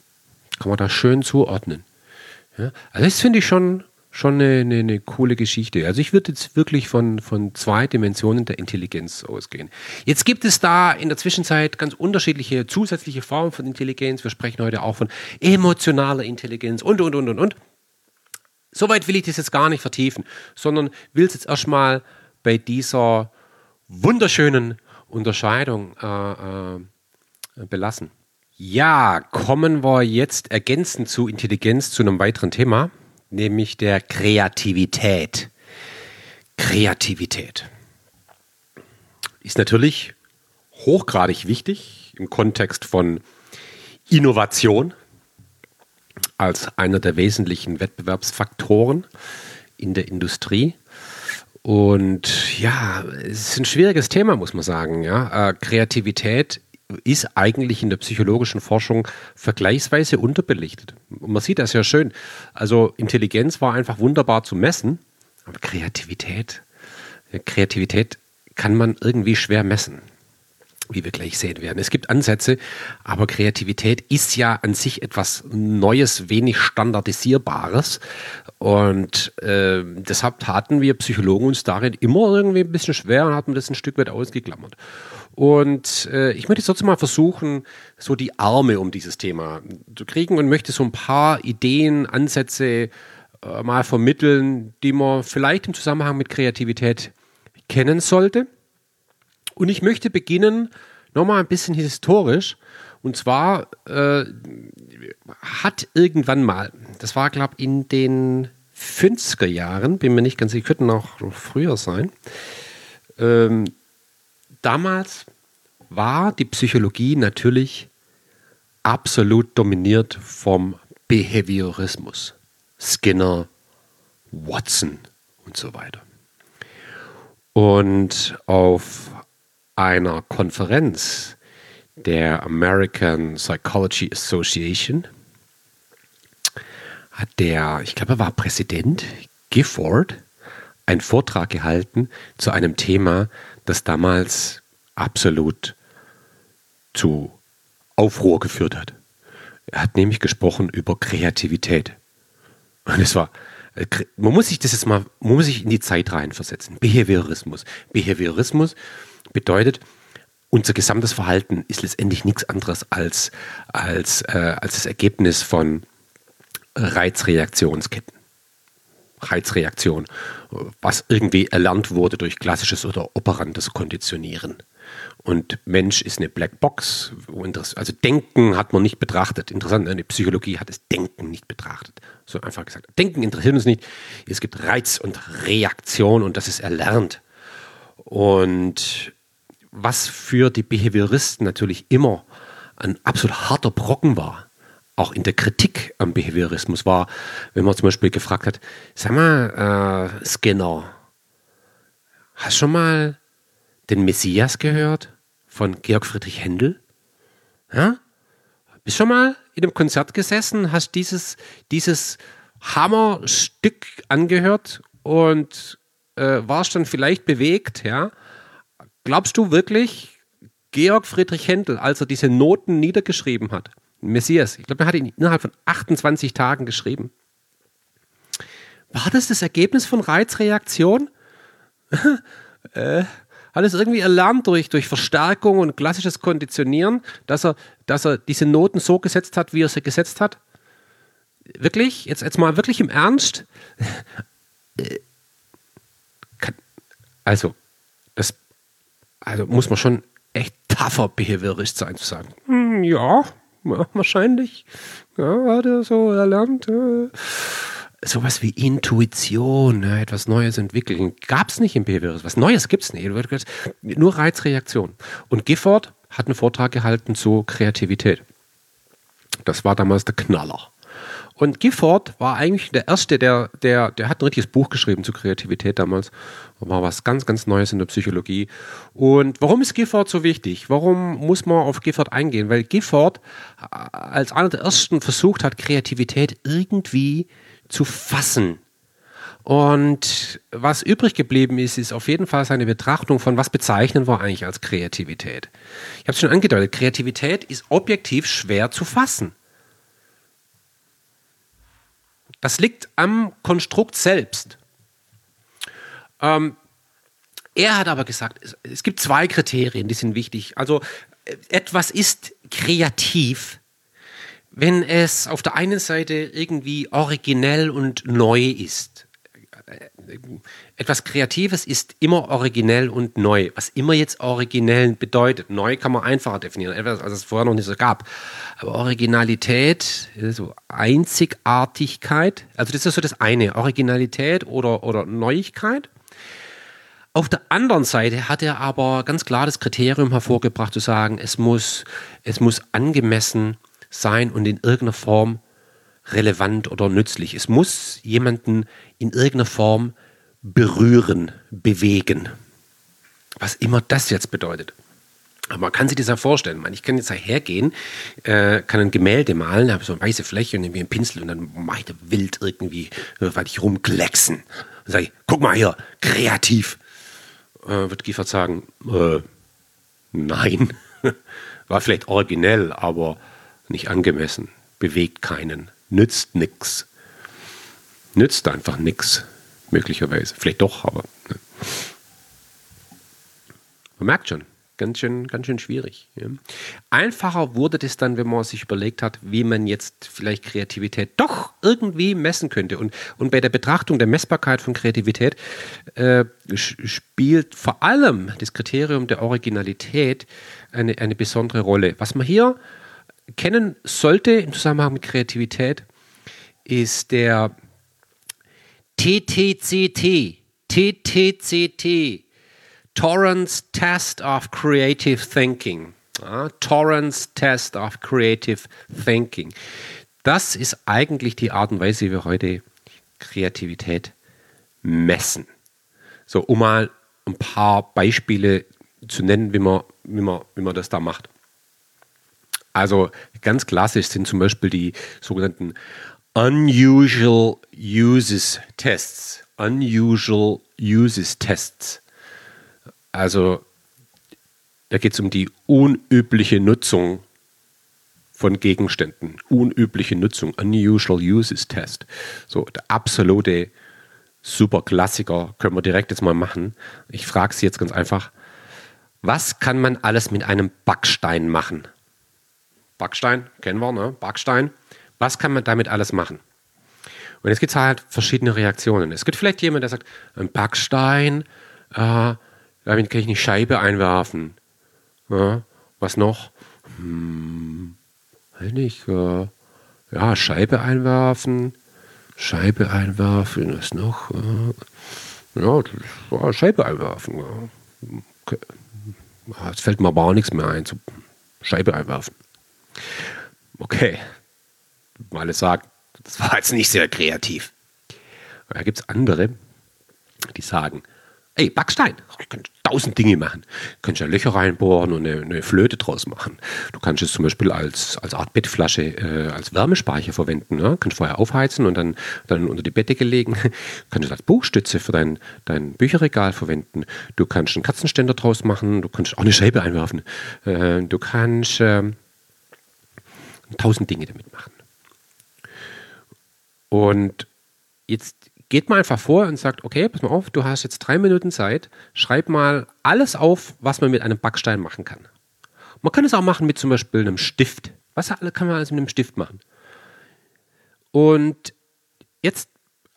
Kann man da schön zuordnen. Ja, also das finde ich schon, schon eine, eine, eine, coole Geschichte. Also ich würde jetzt wirklich von, von zwei Dimensionen der Intelligenz ausgehen. Jetzt gibt es da in der Zwischenzeit ganz unterschiedliche zusätzliche Formen von Intelligenz. Wir sprechen heute auch von emotionaler Intelligenz und, und, und, und, und. Soweit will ich das jetzt gar nicht vertiefen, sondern will es jetzt erstmal bei dieser wunderschönen Unterscheidung äh, äh, belassen. Ja, kommen wir jetzt ergänzend zu Intelligenz zu einem weiteren Thema, nämlich der Kreativität. Kreativität ist natürlich hochgradig wichtig im Kontext von Innovation, als einer der wesentlichen Wettbewerbsfaktoren in der Industrie. Und ja, es ist ein schwieriges Thema, muss man sagen. Ja. Äh, Kreativität ist eigentlich in der psychologischen Forschung vergleichsweise unterbelichtet. Und man sieht das ja schön. Also Intelligenz war einfach wunderbar zu messen, aber Kreativität, Kreativität kann man irgendwie schwer messen wie wir gleich sehen werden. Es gibt Ansätze, aber Kreativität ist ja an sich etwas Neues, wenig Standardisierbares. Und äh, deshalb taten wir Psychologen uns darin immer irgendwie ein bisschen schwer und hatten das ein Stück weit ausgeklammert. Und äh, ich möchte jetzt mal versuchen, so die Arme um dieses Thema zu kriegen und möchte so ein paar Ideen, Ansätze äh, mal vermitteln, die man vielleicht im Zusammenhang mit Kreativität kennen sollte und ich möchte beginnen, nochmal ein bisschen historisch. Und zwar äh, hat irgendwann mal, das war, glaube ich, in den 50er Jahren, bin mir nicht ganz sicher, könnten auch früher sein. Ähm, damals war die Psychologie natürlich absolut dominiert vom Behaviorismus. Skinner, Watson und so weiter. Und auf einer Konferenz der American Psychology Association hat der, ich glaube, er war Präsident Gifford, einen Vortrag gehalten zu einem Thema, das damals absolut zu Aufruhr geführt hat. Er hat nämlich gesprochen über Kreativität. Und es war, äh, man muss sich das jetzt mal, man muss sich in die Zeit reinversetzen. Behaviorismus. Behaviorismus Bedeutet, unser gesamtes Verhalten ist letztendlich nichts anderes als, als, äh, als das Ergebnis von Reizreaktionsketten. Reizreaktion, was irgendwie erlernt wurde durch klassisches oder operantes Konditionieren. Und Mensch ist eine Blackbox. Also Denken hat man nicht betrachtet. Interessant, eine Psychologie hat das Denken nicht betrachtet. So einfach gesagt. Denken interessiert uns nicht. Es gibt Reiz und Reaktion und das ist erlernt. Und was für die Behavioristen natürlich immer ein absolut harter Brocken war, auch in der Kritik am Behaviorismus war, wenn man zum Beispiel gefragt hat, sag mal, äh, Skinner, hast schon mal den Messias gehört von Georg Friedrich Händel? Ja? Bist schon mal in einem Konzert gesessen, hast dieses, dieses Hammerstück angehört und äh, warst dann vielleicht bewegt, ja? Glaubst du wirklich, Georg Friedrich Händel, als er diese Noten niedergeschrieben hat, Messias, ich glaube, er hat ihn innerhalb von 28 Tagen geschrieben. War das das Ergebnis von Reizreaktion? äh, hat es irgendwie erlernt durch, durch Verstärkung und klassisches Konditionieren, dass er, dass er diese Noten so gesetzt hat, wie er sie gesetzt hat? Wirklich? Jetzt, jetzt mal wirklich im Ernst? Äh, also, also muss man schon echt tougher behaviorist sein, zu sagen, hm, ja, wahrscheinlich, ja, hat er so erlernt. Sowas wie Intuition, ja, etwas Neues entwickeln, gab es nicht im Behaviorismus. Was Neues gibt es nicht. Nur Reizreaktion. Und Gifford hat einen Vortrag gehalten zu Kreativität. Das war damals der Knaller. Und Gifford war eigentlich der Erste, der, der, der hat ein richtiges Buch geschrieben zu Kreativität damals. War was ganz, ganz Neues in der Psychologie. Und warum ist Gifford so wichtig? Warum muss man auf Gifford eingehen? Weil Gifford äh, als einer der Ersten versucht hat, Kreativität irgendwie zu fassen. Und was übrig geblieben ist, ist auf jeden Fall seine Betrachtung von, was bezeichnen wir eigentlich als Kreativität. Ich habe es schon angedeutet, Kreativität ist objektiv schwer zu fassen. Das liegt am Konstrukt selbst. Ähm, er hat aber gesagt, es, es gibt zwei Kriterien, die sind wichtig. Also äh, etwas ist kreativ, wenn es auf der einen Seite irgendwie originell und neu ist etwas Kreatives ist immer originell und neu. Was immer jetzt originell bedeutet. Neu kann man einfacher definieren, etwas, als es vorher noch nicht so gab. Aber Originalität, so Einzigartigkeit, also das ist so das eine. Originalität oder, oder Neuigkeit. Auf der anderen Seite hat er aber ganz klar das Kriterium hervorgebracht, zu sagen, es muss, es muss angemessen sein und in irgendeiner Form relevant oder nützlich. Es muss jemanden in irgendeiner Form berühren, bewegen. Was immer das jetzt bedeutet. Aber man kann sich das ja vorstellen. Ich kann jetzt hergehen, äh, kann ein Gemälde malen, habe so eine weiße Fläche und irgendwie einen Pinsel und dann mache ich da wild irgendwie, äh, weil ich rumklecksen. Und sage ich, guck mal hier, kreativ. Äh, wird Giffert sagen, äh, nein. War vielleicht originell, aber nicht angemessen. Bewegt keinen nützt nichts. Nützt einfach nichts, möglicherweise. Vielleicht doch, aber. Ne. Man merkt schon, ganz schön, ganz schön schwierig. Ja. Einfacher wurde das dann, wenn man sich überlegt hat, wie man jetzt vielleicht Kreativität doch irgendwie messen könnte. Und, und bei der Betrachtung der Messbarkeit von Kreativität äh, spielt vor allem das Kriterium der Originalität eine, eine besondere Rolle. Was man hier kennen sollte im Zusammenhang mit Kreativität, ist der TTCT, TTCT, Torrance Test of Creative Thinking. Ja, Torrance Test of Creative Thinking. Das ist eigentlich die Art und Weise, wie wir heute Kreativität messen. So, um mal ein paar Beispiele zu nennen, wie man, wie man, wie man das da macht. Also ganz klassisch sind zum Beispiel die sogenannten Unusual Uses Tests. Unusual Uses Tests. Also da geht es um die unübliche Nutzung von Gegenständen. Unübliche Nutzung. Unusual Uses Test. So der absolute Superklassiker können wir direkt jetzt mal machen. Ich frage Sie jetzt ganz einfach. Was kann man alles mit einem Backstein machen? Backstein, kennen wir, ne? Backstein. Was kann man damit alles machen? Und jetzt gibt es halt verschiedene Reaktionen. Es gibt vielleicht jemand, der sagt, ein Backstein, äh, damit kann ich eine Scheibe einwerfen. Ja, was noch? Hm, nicht. Äh, ja, Scheibe einwerfen. Scheibe einwerfen, was noch? Äh, ja, Scheibe einwerfen. Jetzt fällt mir aber auch nichts mehr ein. So, Scheibe einwerfen. Okay, mal sagen, das war jetzt nicht sehr kreativ. Aber da gibt es andere, die sagen, ey, Backstein, ich kann tausend Dinge machen. Du kannst ja Löcher reinbohren und eine, eine, Flöte draus machen. Du kannst es zum Beispiel als, als Art Bettflasche, äh, als Wärmespeicher verwenden. Ne? Du kannst vorher aufheizen und dann, dann unter die Bettdecke legen. Du kannst es als Buchstütze für dein, dein Bücherregal verwenden. Du kannst einen Katzenständer draus machen. Du kannst auch eine Scheibe einwerfen. Äh, du kannst äh, tausend Dinge damit machen. Und jetzt geht man einfach vor und sagt, okay, pass mal auf, du hast jetzt drei Minuten Zeit, schreib mal alles auf, was man mit einem Backstein machen kann. Man kann es auch machen mit zum Beispiel einem Stift. Was kann man alles mit einem Stift machen? Und jetzt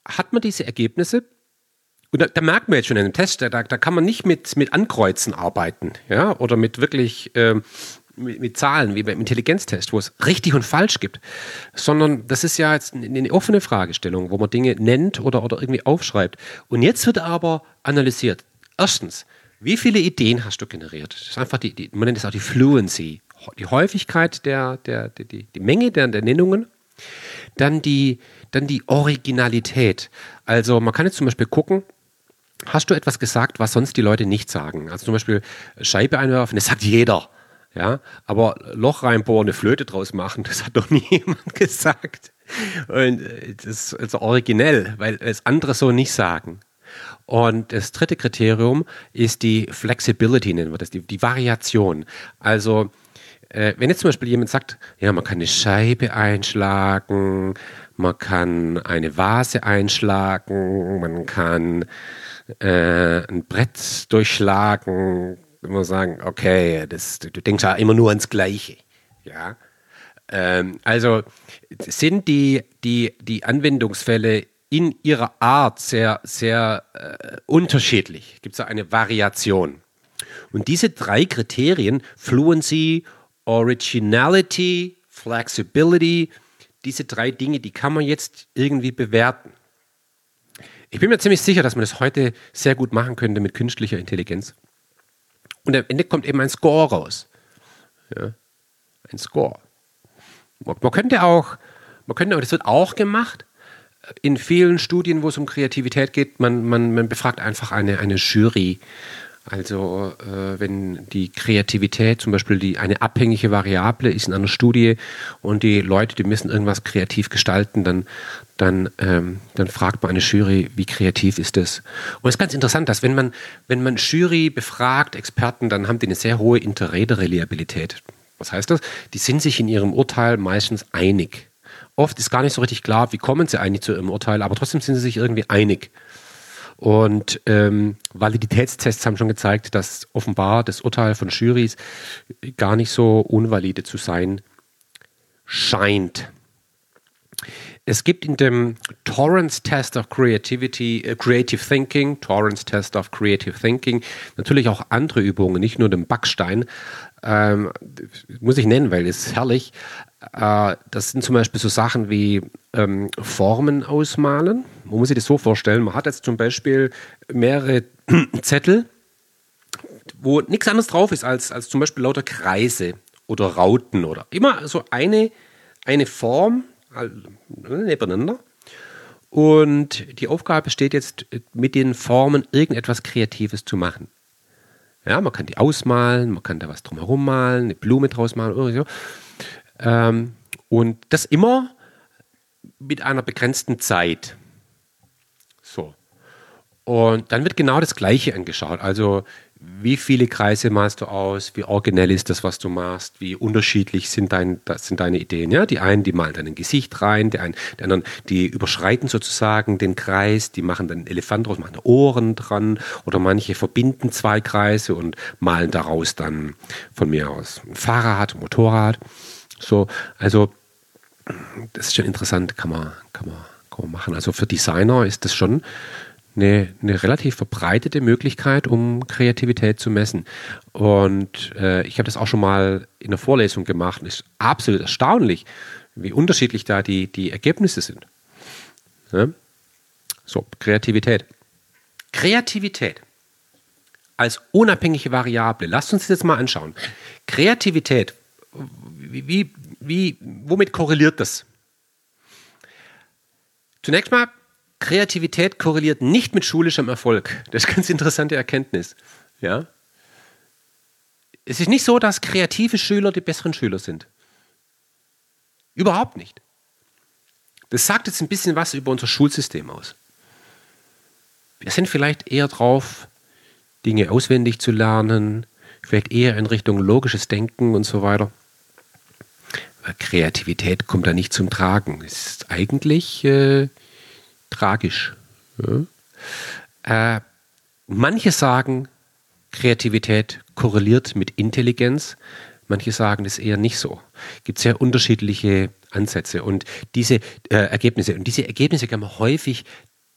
hat man diese Ergebnisse und da, da merkt man jetzt schon in dem Test, da, da kann man nicht mit, mit Ankreuzen arbeiten, ja, oder mit wirklich äh, mit, mit, Zahlen, wie beim Intelligenztest, wo es richtig und falsch gibt, sondern das ist ja jetzt eine offene Fragestellung, wo man Dinge nennt oder, oder irgendwie aufschreibt. Und jetzt wird aber analysiert. Erstens, Wie viele Ideen hast du generiert? Das ist einfach die, die man nennt es auch die Fluency, die Häufigkeit der, der, der die, die Menge der, der Nennungen. Dann die, dann die Originalität. Also man kann jetzt zum Beispiel gucken, hast du etwas gesagt, was sonst die Leute nicht sagen? Also zum Beispiel Scheibe einwerfen, das sagt jeder. Ja, aber Loch reinbohren, eine Flöte draus machen, das hat doch nie jemand gesagt. Und äh, das ist originell, weil es andere so nicht sagen. Und das dritte Kriterium ist die Flexibility, nennen wir das, die, die Variation. Also, äh, wenn jetzt zum Beispiel jemand sagt, ja, man kann eine Scheibe einschlagen, man kann eine Vase einschlagen, man kann äh, ein Brett durchschlagen, immer sagen, okay, das, du denkst ja immer nur ans Gleiche. Ja. Ähm, also sind die, die, die Anwendungsfälle in ihrer Art sehr, sehr äh, unterschiedlich. Gibt es da eine Variation. Und diese drei Kriterien, Fluency, Originality, Flexibility, diese drei Dinge, die kann man jetzt irgendwie bewerten. Ich bin mir ziemlich sicher, dass man das heute sehr gut machen könnte mit künstlicher Intelligenz. Und am Ende kommt eben ein Score raus. Ja, ein Score. Man könnte auch, man könnte, das wird auch gemacht, in vielen Studien, wo es um Kreativität geht, man, man, man befragt einfach eine, eine Jury. Also äh, wenn die Kreativität zum Beispiel die, eine abhängige Variable ist in einer Studie und die Leute, die müssen irgendwas kreativ gestalten, dann, dann, ähm, dann fragt man eine Jury, wie kreativ ist das? Und es ist ganz interessant, dass wenn man, wenn man Jury befragt, Experten, dann haben die eine sehr hohe Interrede-Reliabilität. Was heißt das? Die sind sich in ihrem Urteil meistens einig. Oft ist gar nicht so richtig klar, wie kommen sie eigentlich zu ihrem Urteil, aber trotzdem sind sie sich irgendwie einig. Und ähm, Validitätstests haben schon gezeigt, dass offenbar das Urteil von Jurys gar nicht so unvalide zu sein scheint. Es gibt in dem Torrance Test of Creativity, äh, Creative Thinking, Torrance Test of Creative Thinking, natürlich auch andere Übungen, nicht nur den Backstein. Ähm, muss ich nennen, weil es ist herrlich. Äh, das sind zum Beispiel so Sachen wie ähm, Formen ausmalen. Man muss sich das so vorstellen, man hat jetzt zum Beispiel mehrere Zettel, wo nichts anderes drauf ist als, als zum Beispiel lauter Kreise oder Rauten oder immer so eine, eine Form, nebeneinander. Und die Aufgabe besteht jetzt, mit den Formen irgendetwas Kreatives zu machen. Ja, man kann die ausmalen, man kann da was drumherum malen, eine Blume draus malen oder so. Ähm, und das immer mit einer begrenzten Zeit. So. Und dann wird genau das Gleiche angeschaut. Also wie viele Kreise malst du aus, wie originell ist das, was du machst, wie unterschiedlich sind, dein, sind deine Ideen. Ja? Die einen, die malen dann ein Gesicht rein, die, einen, die anderen, die überschreiten sozusagen den Kreis, die machen dann Elefant draus, machen Ohren dran oder manche verbinden zwei Kreise und malen daraus dann von mir aus ein Fahrrad, ein Motorrad. So, also das ist schon interessant, kann man, kann man, kann man machen. Also für Designer ist das schon eine, eine relativ verbreitete Möglichkeit, um Kreativität zu messen. Und äh, ich habe das auch schon mal in der Vorlesung gemacht. Es ist absolut erstaunlich, wie unterschiedlich da die, die Ergebnisse sind. Ja? So, Kreativität. Kreativität als unabhängige Variable. Lasst uns das jetzt mal anschauen. Kreativität, wie, wie, wie, womit korreliert das? Zunächst mal Kreativität korreliert nicht mit schulischem Erfolg. Das ist eine ganz interessante Erkenntnis. Ja? Es ist nicht so, dass kreative Schüler die besseren Schüler sind. Überhaupt nicht. Das sagt jetzt ein bisschen was über unser Schulsystem aus. Wir sind vielleicht eher drauf, Dinge auswendig zu lernen, vielleicht eher in Richtung logisches Denken und so weiter. Kreativität kommt da nicht zum Tragen. Es ist eigentlich äh, tragisch. Ja. Äh, manche sagen, Kreativität korreliert mit Intelligenz. Manche sagen das eher nicht so. Es gibt sehr unterschiedliche Ansätze und diese äh, Ergebnisse. Und diese Ergebnisse kann man häufig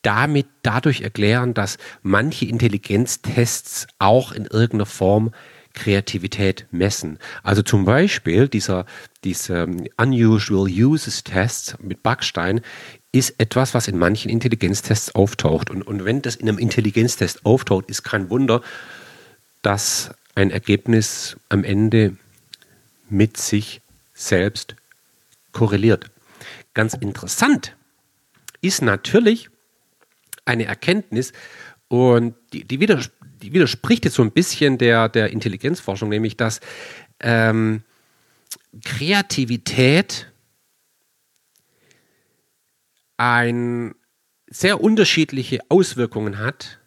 damit dadurch erklären, dass manche Intelligenztests auch in irgendeiner Form Kreativität messen. Also zum Beispiel dieser, dieser Unusual Uses Test mit Backstein ist etwas, was in manchen Intelligenztests auftaucht. Und, und wenn das in einem Intelligenztest auftaucht, ist kein Wunder, dass ein Ergebnis am Ende mit sich selbst korreliert. Ganz interessant ist natürlich eine Erkenntnis, und die, die, widers die widerspricht jetzt so ein bisschen der, der Intelligenzforschung, nämlich dass ähm, Kreativität ein sehr unterschiedliche Auswirkungen hat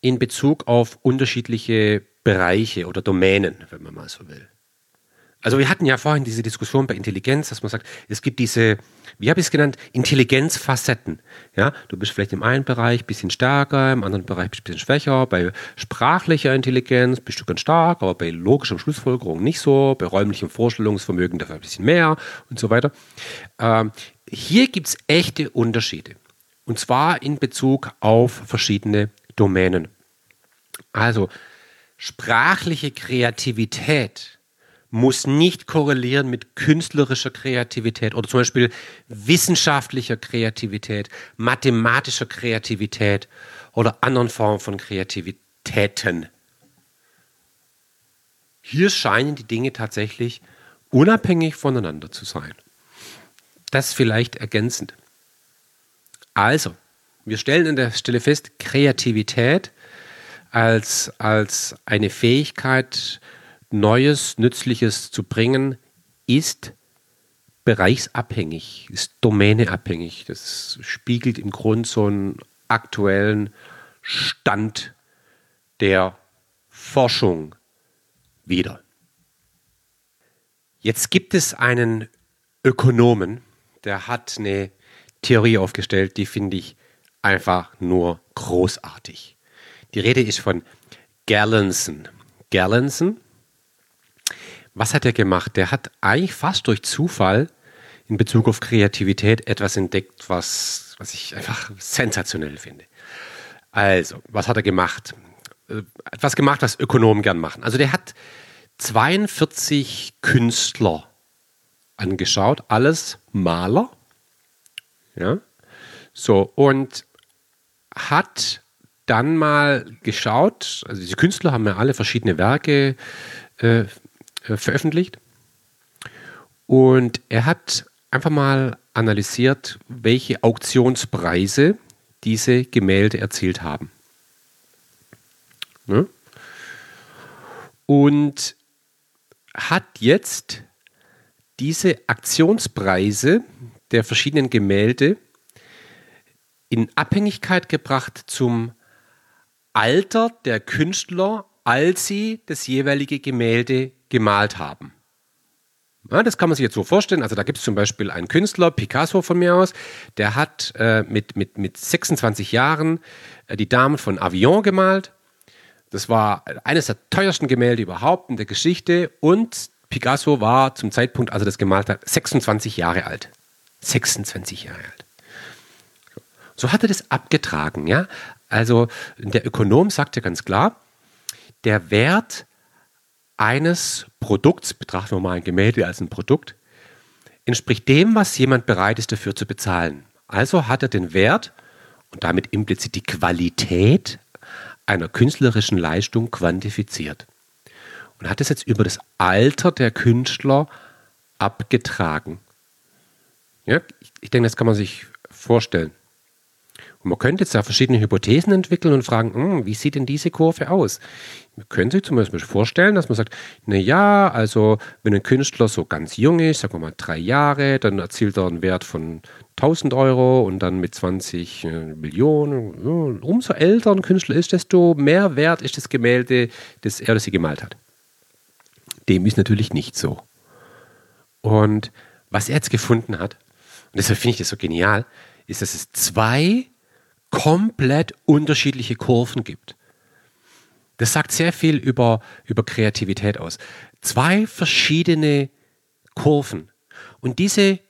in Bezug auf unterschiedliche Bereiche oder Domänen, wenn man mal so will. Also wir hatten ja vorhin diese Diskussion bei Intelligenz, dass man sagt, es gibt diese, wie habe ich es genannt, Intelligenzfacetten. Ja, du bist vielleicht im einen Bereich ein bisschen stärker, im anderen Bereich ein bisschen schwächer. Bei sprachlicher Intelligenz bist du ganz stark, aber bei logischer Schlussfolgerung nicht so. Bei räumlichem Vorstellungsvermögen dafür ein bisschen mehr und so weiter. Ähm, hier gibt es echte Unterschiede. Und zwar in Bezug auf verschiedene Domänen. Also sprachliche Kreativität muss nicht korrelieren mit künstlerischer Kreativität oder zum Beispiel wissenschaftlicher Kreativität, mathematischer Kreativität oder anderen Formen von Kreativitäten. Hier scheinen die Dinge tatsächlich unabhängig voneinander zu sein. Das vielleicht ergänzend. Also, wir stellen an der Stelle fest, Kreativität als, als eine Fähigkeit, Neues, Nützliches zu bringen, ist bereichsabhängig, ist domäneabhängig. Das spiegelt im Grunde so einen aktuellen Stand der Forschung wider. Jetzt gibt es einen Ökonomen, der hat eine Theorie aufgestellt, die finde ich einfach nur großartig. Die Rede ist von Gallenson. Gallenson was hat er gemacht? Der hat eigentlich fast durch Zufall in Bezug auf Kreativität etwas entdeckt, was, was ich einfach sensationell finde. Also, was hat er gemacht? Äh, etwas gemacht, was Ökonomen gern machen. Also, der hat 42 Künstler angeschaut, alles Maler. Ja. So, und hat dann mal geschaut, also diese Künstler haben ja alle verschiedene Werke äh, äh, veröffentlicht. Und er hat einfach mal analysiert, welche Auktionspreise diese Gemälde erzielt haben. Ne? Und hat jetzt diese Aktionspreise der verschiedenen Gemälde in Abhängigkeit gebracht zum Alter der Künstler, als sie das jeweilige Gemälde gemalt haben. Ja, das kann man sich jetzt so vorstellen. Also da gibt es zum Beispiel einen Künstler, Picasso von mir aus, der hat äh, mit, mit, mit 26 Jahren äh, die Dame von Avion gemalt. Das war eines der teuersten Gemälde überhaupt in der Geschichte und Picasso war zum Zeitpunkt, als er das gemalt hat, 26 Jahre alt. 26 Jahre alt. So hat er das abgetragen, ja. Also der Ökonom sagte ganz klar, der Wert eines Produkts, betrachten wir mal ein Gemälde als ein Produkt, entspricht dem, was jemand bereit ist dafür zu bezahlen. Also hat er den Wert und damit implizit die Qualität einer künstlerischen Leistung quantifiziert und hat es jetzt über das Alter der Künstler abgetragen. Ja, ich denke, das kann man sich vorstellen. Und man könnte jetzt da verschiedene Hypothesen entwickeln und fragen, hm, wie sieht denn diese Kurve aus? Man könnte sich zum Beispiel vorstellen, dass man sagt, na ja, also wenn ein Künstler so ganz jung ist, sagen wir mal drei Jahre, dann erzielt er einen Wert von 1000 Euro und dann mit 20 äh, Millionen. Umso älter ein Künstler ist, desto mehr wert ist das Gemälde, das er oder sie gemalt hat. Dem ist natürlich nicht so. Und was er jetzt gefunden hat, und deshalb finde ich das so genial, ist, dass es zwei komplett unterschiedliche Kurven gibt. Das sagt sehr viel über, über Kreativität aus. Zwei verschiedene Kurven. Und diese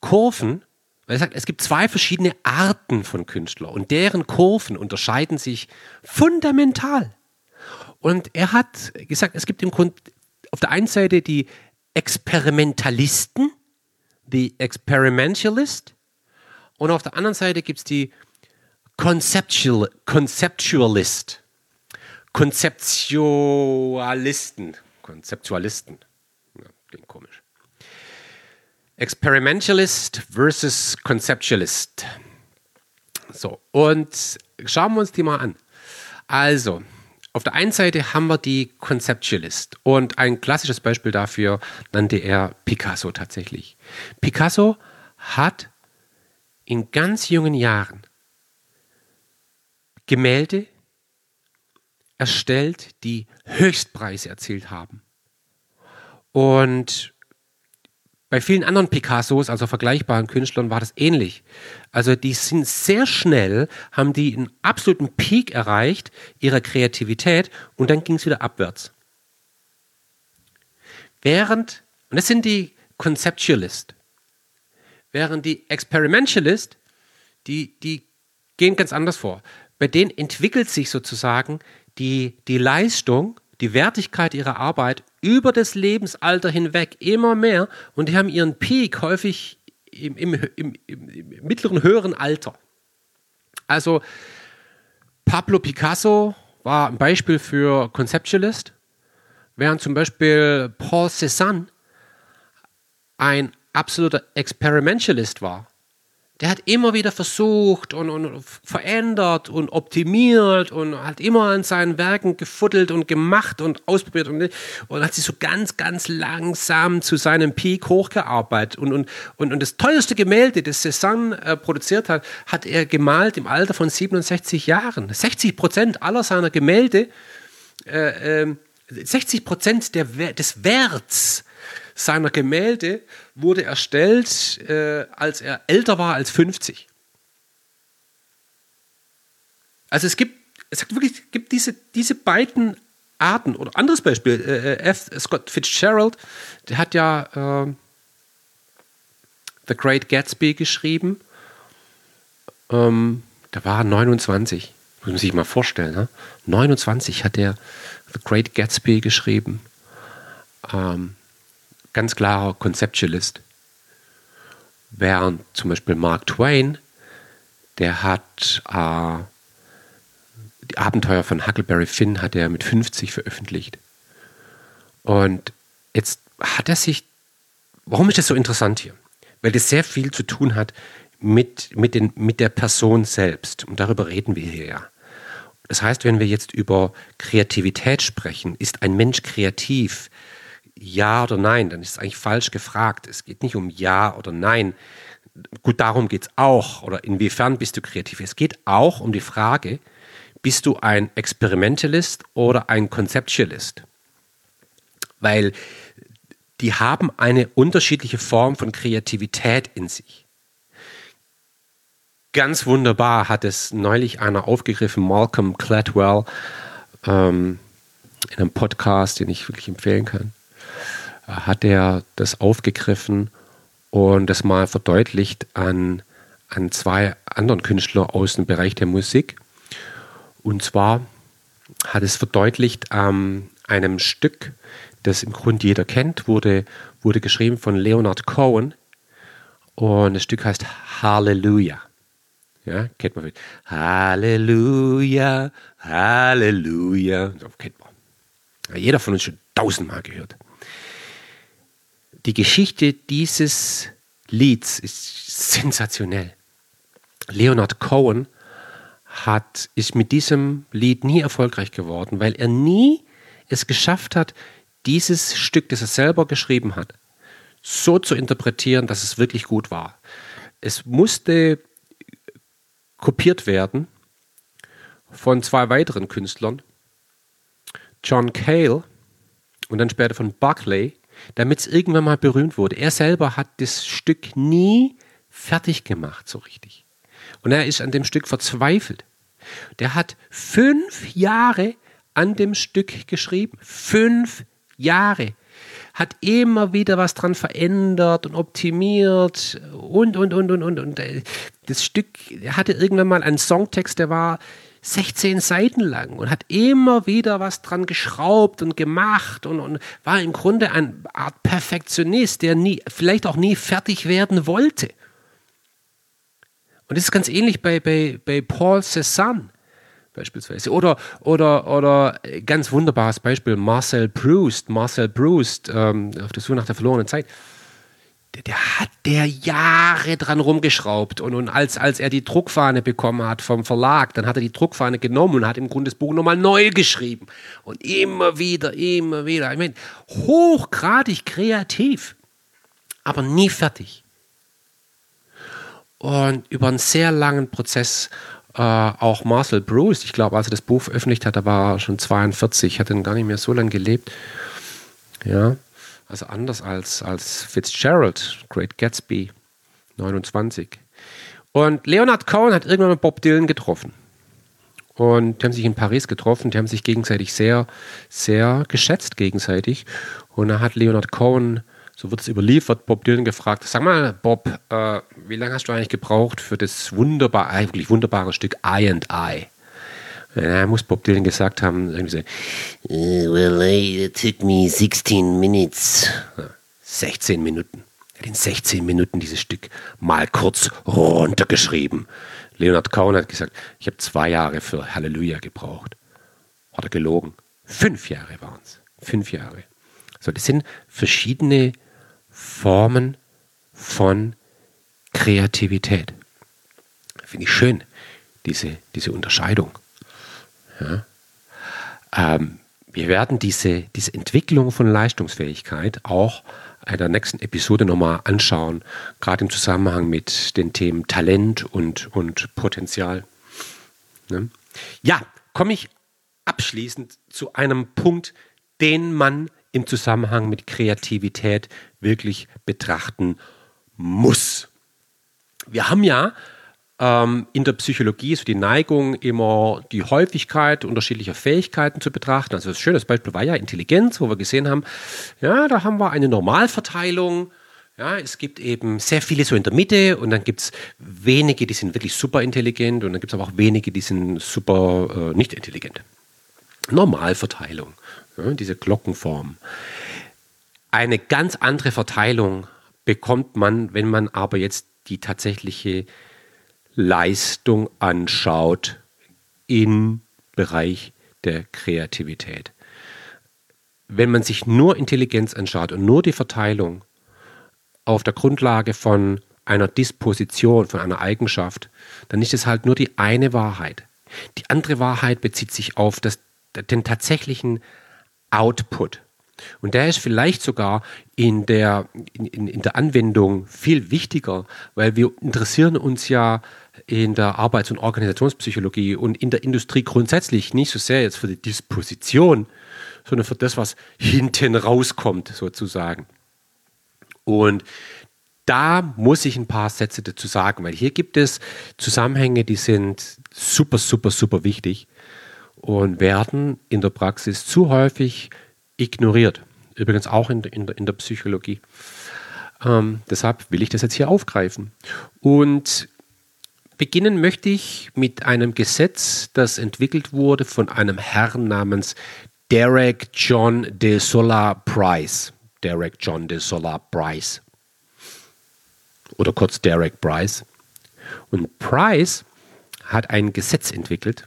Kurven, weil er sagt, es gibt zwei verschiedene Arten von Künstlern und deren Kurven unterscheiden sich fundamental. Und er hat gesagt, es gibt im Grunde auf der einen Seite die Experimentalisten, die Experimentalist, und auf der anderen Seite gibt es die Conceptual, Conceptualist. Konzeptualisten. Konzeptualisten. Ja, klingt komisch. Experimentalist versus Conceptualist. So, und schauen wir uns die mal an. Also, auf der einen Seite haben wir die Conceptualist und ein klassisches Beispiel dafür nannte er Picasso tatsächlich. Picasso hat in ganz jungen Jahren Gemälde erstellt, die Höchstpreise erzielt haben. Und bei vielen anderen Picassos, also vergleichbaren Künstlern, war das ähnlich. Also die sind sehr schnell, haben die einen absoluten Peak erreicht ihrer Kreativität und dann ging es wieder abwärts. Während, und das sind die Conceptualist, während die Experimentalist, die, die gehen ganz anders vor. Bei denen entwickelt sich sozusagen die, die Leistung die Wertigkeit ihrer Arbeit über das Lebensalter hinweg immer mehr und die haben ihren Peak häufig im, im, im, im mittleren, höheren Alter. Also Pablo Picasso war ein Beispiel für Conceptualist, während zum Beispiel Paul Cézanne ein absoluter Experimentalist war der hat immer wieder versucht und, und, verändert und optimiert und hat immer an seinen Werken gefuddelt und gemacht und ausprobiert und, und hat sich so ganz, ganz langsam zu seinem Peak hochgearbeitet. Und, und, und, und das teuerste Gemälde, das Cézanne äh, produziert hat, hat er gemalt im Alter von 67 Jahren. 60 Prozent aller seiner Gemälde, äh, äh, 60 Prozent des Werts seiner Gemälde wurde erstellt, äh, als er älter war als 50. Also es gibt, es wirklich, gibt diese, diese beiden Arten. Oder anderes Beispiel, äh, äh F. Scott Fitzgerald, der hat ja äh, The Great Gatsby geschrieben. Ähm, da war er 29. Muss man sich mal vorstellen. Ne? 29 hat er The Great Gatsby geschrieben. Ähm, ganz klarer Conceptualist. Während zum Beispiel Mark Twain, der hat äh, die Abenteuer von Huckleberry Finn hat er mit 50 veröffentlicht. Und jetzt hat er sich, warum ist das so interessant hier? Weil das sehr viel zu tun hat mit, mit, den, mit der Person selbst. Und darüber reden wir hier ja. Das heißt, wenn wir jetzt über Kreativität sprechen, ist ein Mensch kreativ, ja oder nein, dann ist es eigentlich falsch gefragt. Es geht nicht um Ja oder Nein. Gut, darum geht es auch. Oder inwiefern bist du kreativ? Es geht auch um die Frage, bist du ein Experimentalist oder ein Conceptualist? Weil die haben eine unterschiedliche Form von Kreativität in sich. Ganz wunderbar hat es neulich einer aufgegriffen, Malcolm Gladwell, ähm, in einem Podcast, den ich wirklich empfehlen kann hat er das aufgegriffen und das mal verdeutlicht an, an zwei anderen Künstlern aus dem Bereich der Musik. Und zwar hat es verdeutlicht an einem Stück, das im Grunde jeder kennt, wurde, wurde geschrieben von Leonard Cohen. Und das Stück heißt Halleluja. Ja, kennt man. Halleluja, Halleluja. Kennt man. Jeder von uns schon tausendmal gehört. Die Geschichte dieses Lieds ist sensationell. Leonard Cohen hat, ist mit diesem Lied nie erfolgreich geworden, weil er nie es geschafft hat, dieses Stück, das er selber geschrieben hat, so zu interpretieren, dass es wirklich gut war. Es musste kopiert werden von zwei weiteren Künstlern, John Cale und dann später von Buckley, damit es irgendwann mal berühmt wurde. Er selber hat das Stück nie fertig gemacht, so richtig. Und er ist an dem Stück verzweifelt. Der hat fünf Jahre an dem Stück geschrieben. Fünf Jahre. Hat immer wieder was dran verändert und optimiert und, und, und, und, und. und. Das Stück, hatte irgendwann mal einen Songtext, der war 16 Seiten lang und hat immer wieder was dran geschraubt und gemacht und, und war im Grunde eine Art Perfektionist, der nie, vielleicht auch nie fertig werden wollte. Und das ist ganz ähnlich bei, bei, bei Paul Cézanne. beispielsweise. Oder, oder, oder ganz wunderbares Beispiel, Marcel Proust. Marcel Proust, ähm, auf der Suche nach der verlorenen Zeit. Der, der, hat der Jahre dran rumgeschraubt. Und, und als, als er die Druckfahne bekommen hat vom Verlag, dann hat er die Druckfahne genommen und hat im Grunde das Buch nochmal neu geschrieben. Und immer wieder, immer wieder. Ich meine, hochgradig kreativ, aber nie fertig. Und über einen sehr langen Prozess äh, auch Marcel Bruce, ich glaube, als er das Buch veröffentlicht hat, da war er schon 42, hat dann gar nicht mehr so lange gelebt. Ja, also anders als, als Fitzgerald, Great Gatsby, 29. Und Leonard Cohen hat irgendwann mit Bob Dylan getroffen. Und die haben sich in Paris getroffen, die haben sich gegenseitig sehr, sehr geschätzt gegenseitig. Und da hat Leonard Cohen so wird es überliefert, Bob Dylan gefragt, sag mal, Bob, äh, wie lange hast du eigentlich gebraucht für das wunderbar, eigentlich wunderbare Stück I and I? Da muss Bob Dylan gesagt haben, irgendwie so, uh, well, it took me 16 minutes. 16 Minuten. Er hat in 16 Minuten dieses Stück mal kurz runtergeschrieben. Leonard Cohen hat gesagt, ich habe zwei Jahre für Halleluja gebraucht. Hat er gelogen. Fünf Jahre waren es. Fünf Jahre. So, das sind verschiedene Formen von Kreativität. Finde ich schön, diese, diese Unterscheidung. Ja. Ähm, wir werden diese, diese Entwicklung von Leistungsfähigkeit auch in der nächsten Episode nochmal anschauen, gerade im Zusammenhang mit den Themen Talent und, und Potenzial. Ne? Ja, komme ich abschließend zu einem Punkt, den man im Zusammenhang mit Kreativität wirklich betrachten muss. Wir haben ja ähm, in der Psychologie so die Neigung, immer die Häufigkeit unterschiedlicher Fähigkeiten zu betrachten. Also das schöne Beispiel war ja Intelligenz, wo wir gesehen haben, ja, da haben wir eine Normalverteilung. Ja, es gibt eben sehr viele so in der Mitte und dann gibt es wenige, die sind wirklich super intelligent und dann gibt es aber auch wenige, die sind super äh, nicht intelligent. Normalverteilung ja, diese Glockenform. Eine ganz andere Verteilung bekommt man, wenn man aber jetzt die tatsächliche Leistung anschaut im Bereich der Kreativität. Wenn man sich nur Intelligenz anschaut und nur die Verteilung auf der Grundlage von einer Disposition, von einer Eigenschaft, dann ist es halt nur die eine Wahrheit. Die andere Wahrheit bezieht sich auf das, den tatsächlichen Output. Und der ist vielleicht sogar in der, in, in, der Anwendung viel wichtiger, weil wir interessieren uns ja in der Arbeits- und Organisationspsychologie und in der Industrie grundsätzlich nicht so sehr jetzt für die Disposition, sondern für das, was hinten rauskommt, sozusagen. Und da muss ich ein paar Sätze dazu sagen, weil hier gibt es Zusammenhänge, die sind super, super, super wichtig und werden in der Praxis zu häufig ignoriert. Übrigens auch in, in, in der Psychologie. Ähm, deshalb will ich das jetzt hier aufgreifen. Und beginnen möchte ich mit einem Gesetz, das entwickelt wurde von einem Herrn namens Derek John de Sola Price. Derek John de Sola Price. Oder kurz Derek Price. Und Price hat ein Gesetz entwickelt,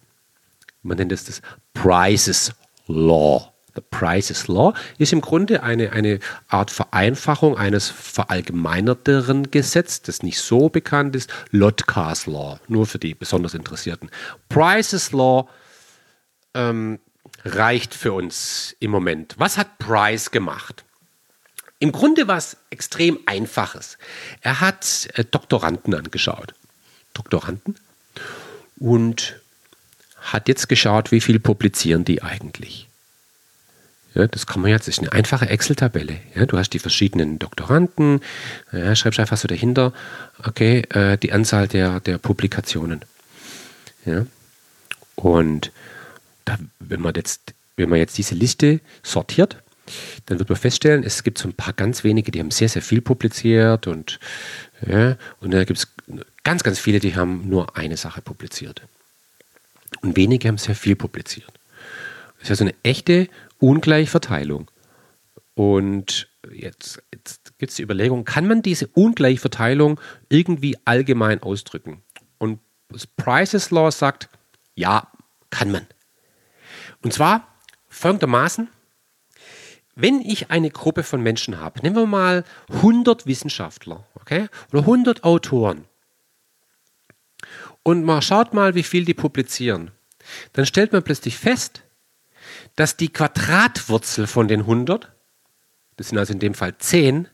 man nennt es das Prices Law. The Prices Law ist im Grunde eine, eine Art Vereinfachung eines verallgemeinerteren Gesetzes, das nicht so bekannt ist, Lotcars Law, nur für die besonders Interessierten. Prices Law ähm, reicht für uns im Moment. Was hat Price gemacht? Im Grunde war es extrem einfaches. Er hat äh, Doktoranden angeschaut. Doktoranden? Und hat jetzt geschaut, wie viel publizieren die eigentlich. Ja, das kann man jetzt, ist eine einfache Excel-Tabelle. Ja, du hast die verschiedenen Doktoranden, ja, schreibst einfach so dahinter, okay, äh, die Anzahl der, der Publikationen. Ja. Und da, wenn, man jetzt, wenn man jetzt diese Liste sortiert, dann wird man feststellen, es gibt so ein paar ganz wenige, die haben sehr, sehr viel publiziert und, ja, und da gibt es ganz, ganz viele, die haben nur eine Sache publiziert. Und wenige haben sehr viel publiziert. Das ist also eine echte Ungleichverteilung. Und jetzt, jetzt gibt es die Überlegung, kann man diese Ungleichverteilung irgendwie allgemein ausdrücken? Und das Prices Law sagt, ja, kann man. Und zwar folgendermaßen, wenn ich eine Gruppe von Menschen habe, nehmen wir mal 100 Wissenschaftler okay, oder 100 Autoren und man schaut mal, wie viel die publizieren, dann stellt man plötzlich fest, dass die Quadratwurzel von den 100, das sind also in dem Fall 10,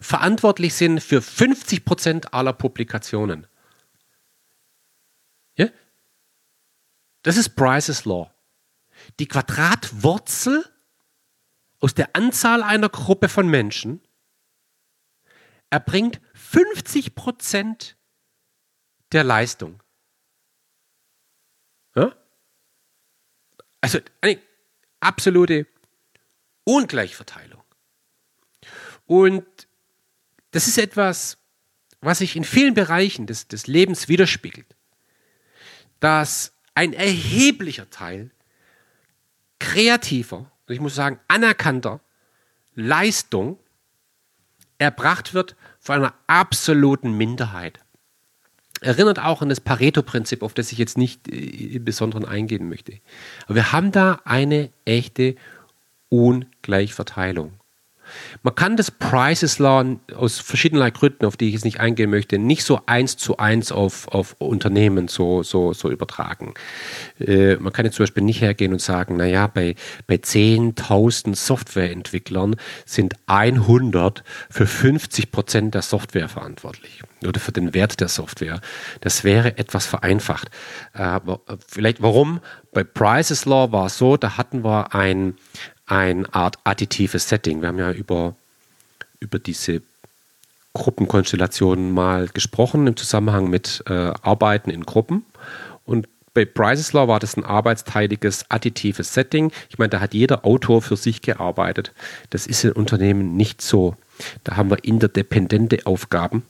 verantwortlich sind für 50 Prozent aller Publikationen. Ja? Das ist Price's Law. Die Quadratwurzel aus der Anzahl einer Gruppe von Menschen erbringt 50 Prozent der Leistung. Ja? Also absolute Ungleichverteilung. Und das ist etwas, was sich in vielen Bereichen des, des Lebens widerspiegelt. Dass ein erheblicher Teil kreativer, ich muss sagen anerkannter Leistung erbracht wird von einer absoluten Minderheit. Erinnert auch an das Pareto-Prinzip, auf das ich jetzt nicht äh, im Besonderen eingehen möchte. Aber wir haben da eine echte Ungleichverteilung. Man kann das Prices Law aus verschiedenerlei Gründen, auf die ich jetzt nicht eingehen möchte, nicht so eins zu eins auf, auf Unternehmen so, so, so übertragen. Äh, man kann jetzt zum Beispiel nicht hergehen und sagen, naja, bei, bei 10.000 Softwareentwicklern sind 100 für 50 Prozent der Software verantwortlich oder für den Wert der Software. Das wäre etwas vereinfacht. Äh, vielleicht warum? Bei Prices Law war es so, da hatten wir ein, eine Art additives Setting. Wir haben ja über, über diese Gruppenkonstellationen mal gesprochen im Zusammenhang mit äh, Arbeiten in Gruppen. Und bei Prices Law war das ein arbeitsteiliges, additives Setting. Ich meine, da hat jeder Autor für sich gearbeitet. Das ist in Unternehmen nicht so. Da haben wir interdependente Aufgaben.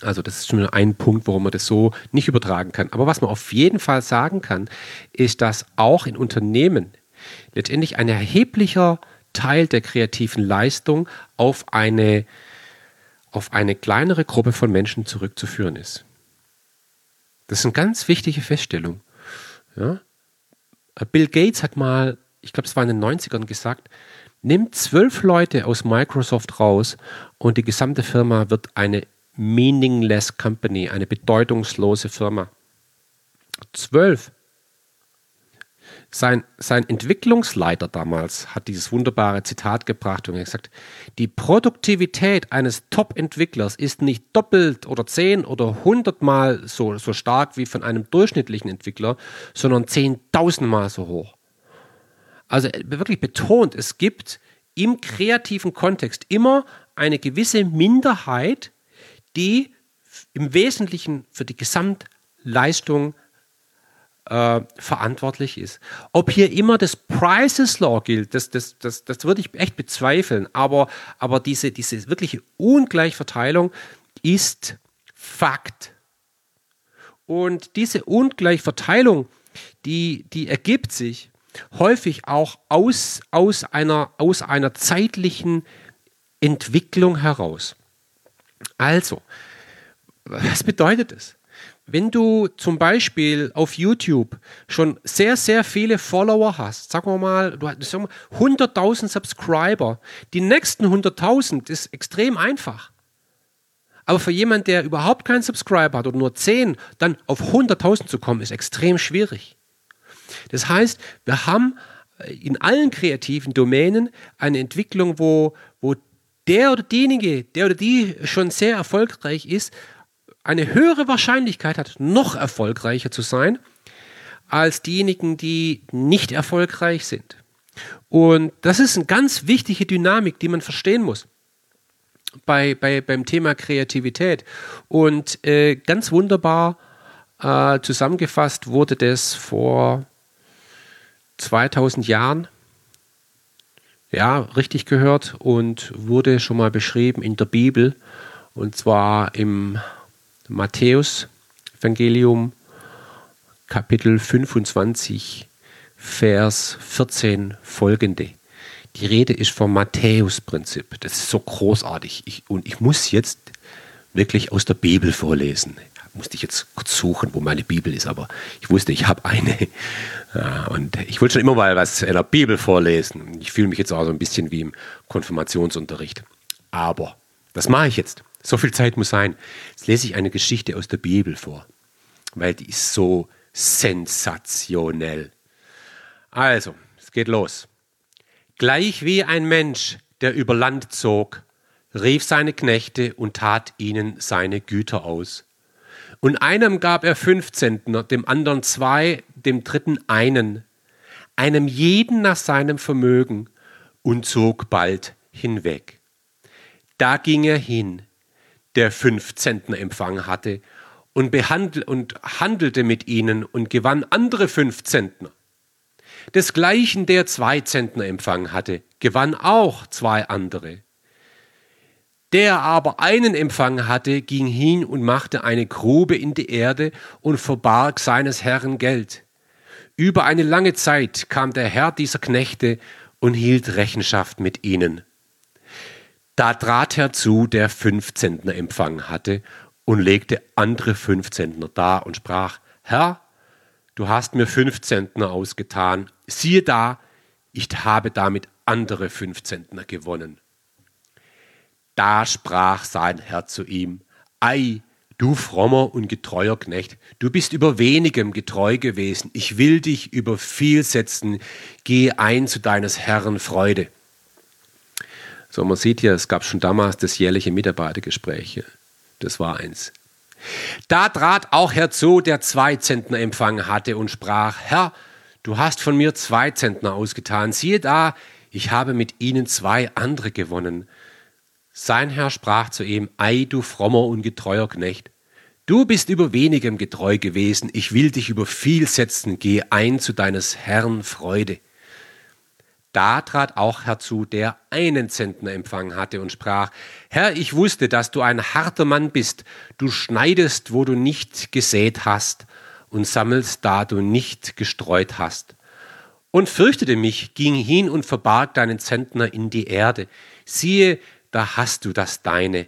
Also das ist schon ein Punkt, warum man das so nicht übertragen kann. Aber was man auf jeden Fall sagen kann, ist, dass auch in Unternehmen letztendlich ein erheblicher Teil der kreativen Leistung auf eine, auf eine kleinere Gruppe von Menschen zurückzuführen ist. Das ist eine ganz wichtige Feststellung. Ja? Bill Gates hat mal, ich glaube, es war in den 90ern gesagt, nimm zwölf Leute aus Microsoft raus und die gesamte Firma wird eine meaningless company, eine bedeutungslose Firma. Zwölf. Sein, sein Entwicklungsleiter damals hat dieses wunderbare Zitat gebracht und gesagt, die Produktivität eines Top-Entwicklers ist nicht doppelt oder zehn oder hundertmal so, so stark wie von einem durchschnittlichen Entwickler, sondern zehntausendmal so hoch. Also wirklich betont, es gibt im kreativen Kontext immer eine gewisse Minderheit, die im Wesentlichen für die Gesamtleistung äh, verantwortlich ist. Ob hier immer das Prices Law gilt, das, das, das, das würde ich echt bezweifeln. Aber, aber diese, diese wirkliche Ungleichverteilung ist Fakt. Und diese Ungleichverteilung, die, die ergibt sich häufig auch aus, aus, einer, aus einer zeitlichen Entwicklung heraus. Also, was bedeutet es? Wenn du zum Beispiel auf YouTube schon sehr, sehr viele Follower hast, sagen wir mal, du hast 100.000 Subscriber, die nächsten 100.000 ist extrem einfach. Aber für jemanden, der überhaupt keinen Subscriber hat oder nur 10, dann auf 100.000 zu kommen, ist extrem schwierig. Das heißt, wir haben in allen kreativen Domänen eine Entwicklung, wo, wo der oder diejenige, der oder die schon sehr erfolgreich ist, eine höhere Wahrscheinlichkeit hat, noch erfolgreicher zu sein, als diejenigen, die nicht erfolgreich sind. Und das ist eine ganz wichtige Dynamik, die man verstehen muss bei, bei, beim Thema Kreativität. Und äh, ganz wunderbar äh, zusammengefasst wurde das vor 2000 Jahren. Ja, richtig gehört und wurde schon mal beschrieben in der Bibel. Und zwar im Matthäus Evangelium Kapitel 25 Vers 14 folgende. Die Rede ist vom Matthäus-Prinzip. Das ist so großartig. Ich, und ich muss jetzt wirklich aus der Bibel vorlesen. musste ich jetzt kurz suchen, wo meine Bibel ist, aber ich wusste, ich habe eine. Und ich wollte schon immer mal was in der Bibel vorlesen. Ich fühle mich jetzt auch so ein bisschen wie im Konfirmationsunterricht. Aber das mache ich jetzt. So viel Zeit muss sein. Jetzt lese ich eine Geschichte aus der Bibel vor, weil die ist so sensationell. Also, es geht los. Gleich wie ein Mensch, der über Land zog, rief seine Knechte und tat ihnen seine Güter aus. Und einem gab er fünf Zentner, dem anderen zwei, dem dritten einen, einem jeden nach seinem Vermögen, und zog bald hinweg. Da ging er hin, der fünf Zentner empfangen hatte, und, behandel und handelte mit ihnen und gewann andere fünf Zentner. Desgleichen der zwei Zentner empfangen hatte, gewann auch zwei andere. Der aber einen empfangen hatte, ging hin und machte eine Grube in die Erde und verbarg seines Herrn Geld. Über eine lange Zeit kam der Herr dieser Knechte und hielt Rechenschaft mit ihnen. Da trat herzu, der fünf Zentner empfangen hatte, und legte andere fünf Zentner dar und sprach, Herr, du hast mir fünf Zentner ausgetan, siehe da, ich habe damit andere fünf Zentner gewonnen. Da sprach sein Herr zu ihm, Ei, du frommer und getreuer Knecht, du bist über wenigem getreu gewesen, ich will dich über viel setzen, geh ein zu deines Herrn Freude. So, man sieht hier, es gab schon damals das jährliche Mitarbeitergespräch. Das war eins. Da trat auch herzu, der zwei Zentner empfangen hatte und sprach, Herr, du hast von mir zwei Zentner ausgetan, siehe da, ich habe mit ihnen zwei andere gewonnen. Sein Herr sprach zu ihm, Ei, du frommer und getreuer Knecht, du bist über wenigem getreu gewesen, ich will dich über viel setzen, geh ein zu deines Herrn Freude. Da trat auch herzu, der einen Zentner empfangen hatte und sprach, Herr, ich wusste, dass du ein harter Mann bist, du schneidest, wo du nicht gesät hast, und sammelst, da du nicht gestreut hast. Und fürchtete mich, ging hin und verbarg deinen Zentner in die Erde. Siehe, da hast du das deine.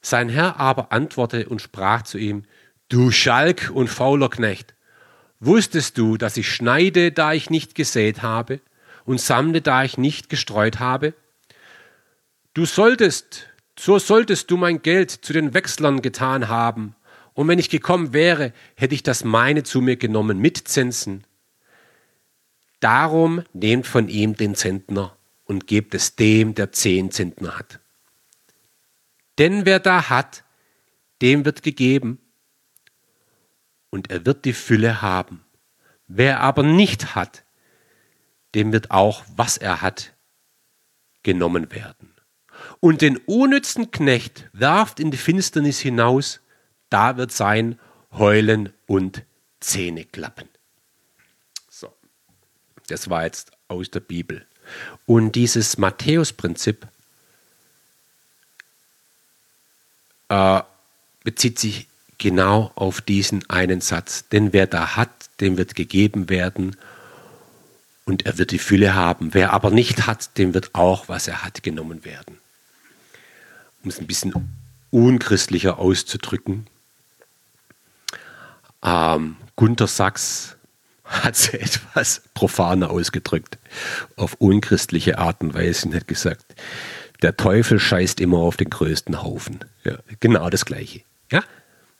Sein Herr aber antwortete und sprach zu ihm, Du Schalk und fauler Knecht, wusstest du, dass ich schneide, da ich nicht gesät habe, und sammle, da ich nicht gestreut habe? Du solltest, so solltest du mein Geld zu den Wechslern getan haben, und wenn ich gekommen wäre, hätte ich das meine zu mir genommen mit Zinsen. Darum nehmt von ihm den Zentner und gebt es dem, der zehn Zentner hat. Denn wer da hat, dem wird gegeben und er wird die Fülle haben. Wer aber nicht hat, dem wird auch, was er hat, genommen werden. Und den unnützen Knecht werft in die Finsternis hinaus, da wird sein Heulen und Zähneklappen. So, das war jetzt aus der Bibel. Und dieses Matthäus-Prinzip äh, bezieht sich genau auf diesen einen Satz. Denn wer da hat, dem wird gegeben werden und er wird die Fülle haben. Wer aber nicht hat, dem wird auch, was er hat, genommen werden. Um es ein bisschen unchristlicher auszudrücken. Ähm, Gunther Sachs hat es etwas profaner ausgedrückt, auf unchristliche Art und Weise und hat gesagt, der Teufel scheißt immer auf den größten Haufen. Ja, genau das Gleiche. Ja?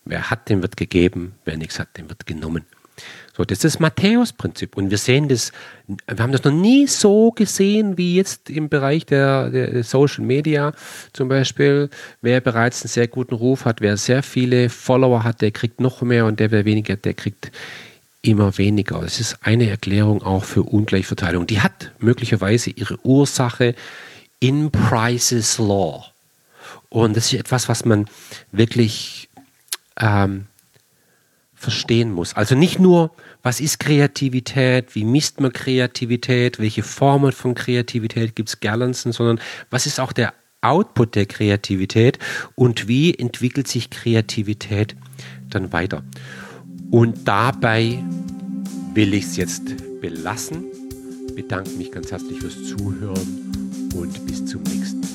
Wer hat, dem wird gegeben, wer nichts hat, dem wird genommen. So, das ist das Matthäus-Prinzip. Und wir sehen das, wir haben das noch nie so gesehen wie jetzt im Bereich der, der, Social Media zum Beispiel. Wer bereits einen sehr guten Ruf hat, wer sehr viele Follower hat, der kriegt noch mehr und der, wer weniger, der kriegt immer weniger. Das ist eine Erklärung auch für Ungleichverteilung. Die hat möglicherweise ihre Ursache in Price's Law. Und das ist etwas, was man wirklich ähm, verstehen muss. Also nicht nur, was ist Kreativität, wie misst man Kreativität, welche Formen von Kreativität gibt es Gerlandsen, sondern was ist auch der Output der Kreativität und wie entwickelt sich Kreativität dann weiter. Und dabei will ich es jetzt belassen. Bedanke mich ganz herzlich fürs Zuhören und bis zum nächsten Mal.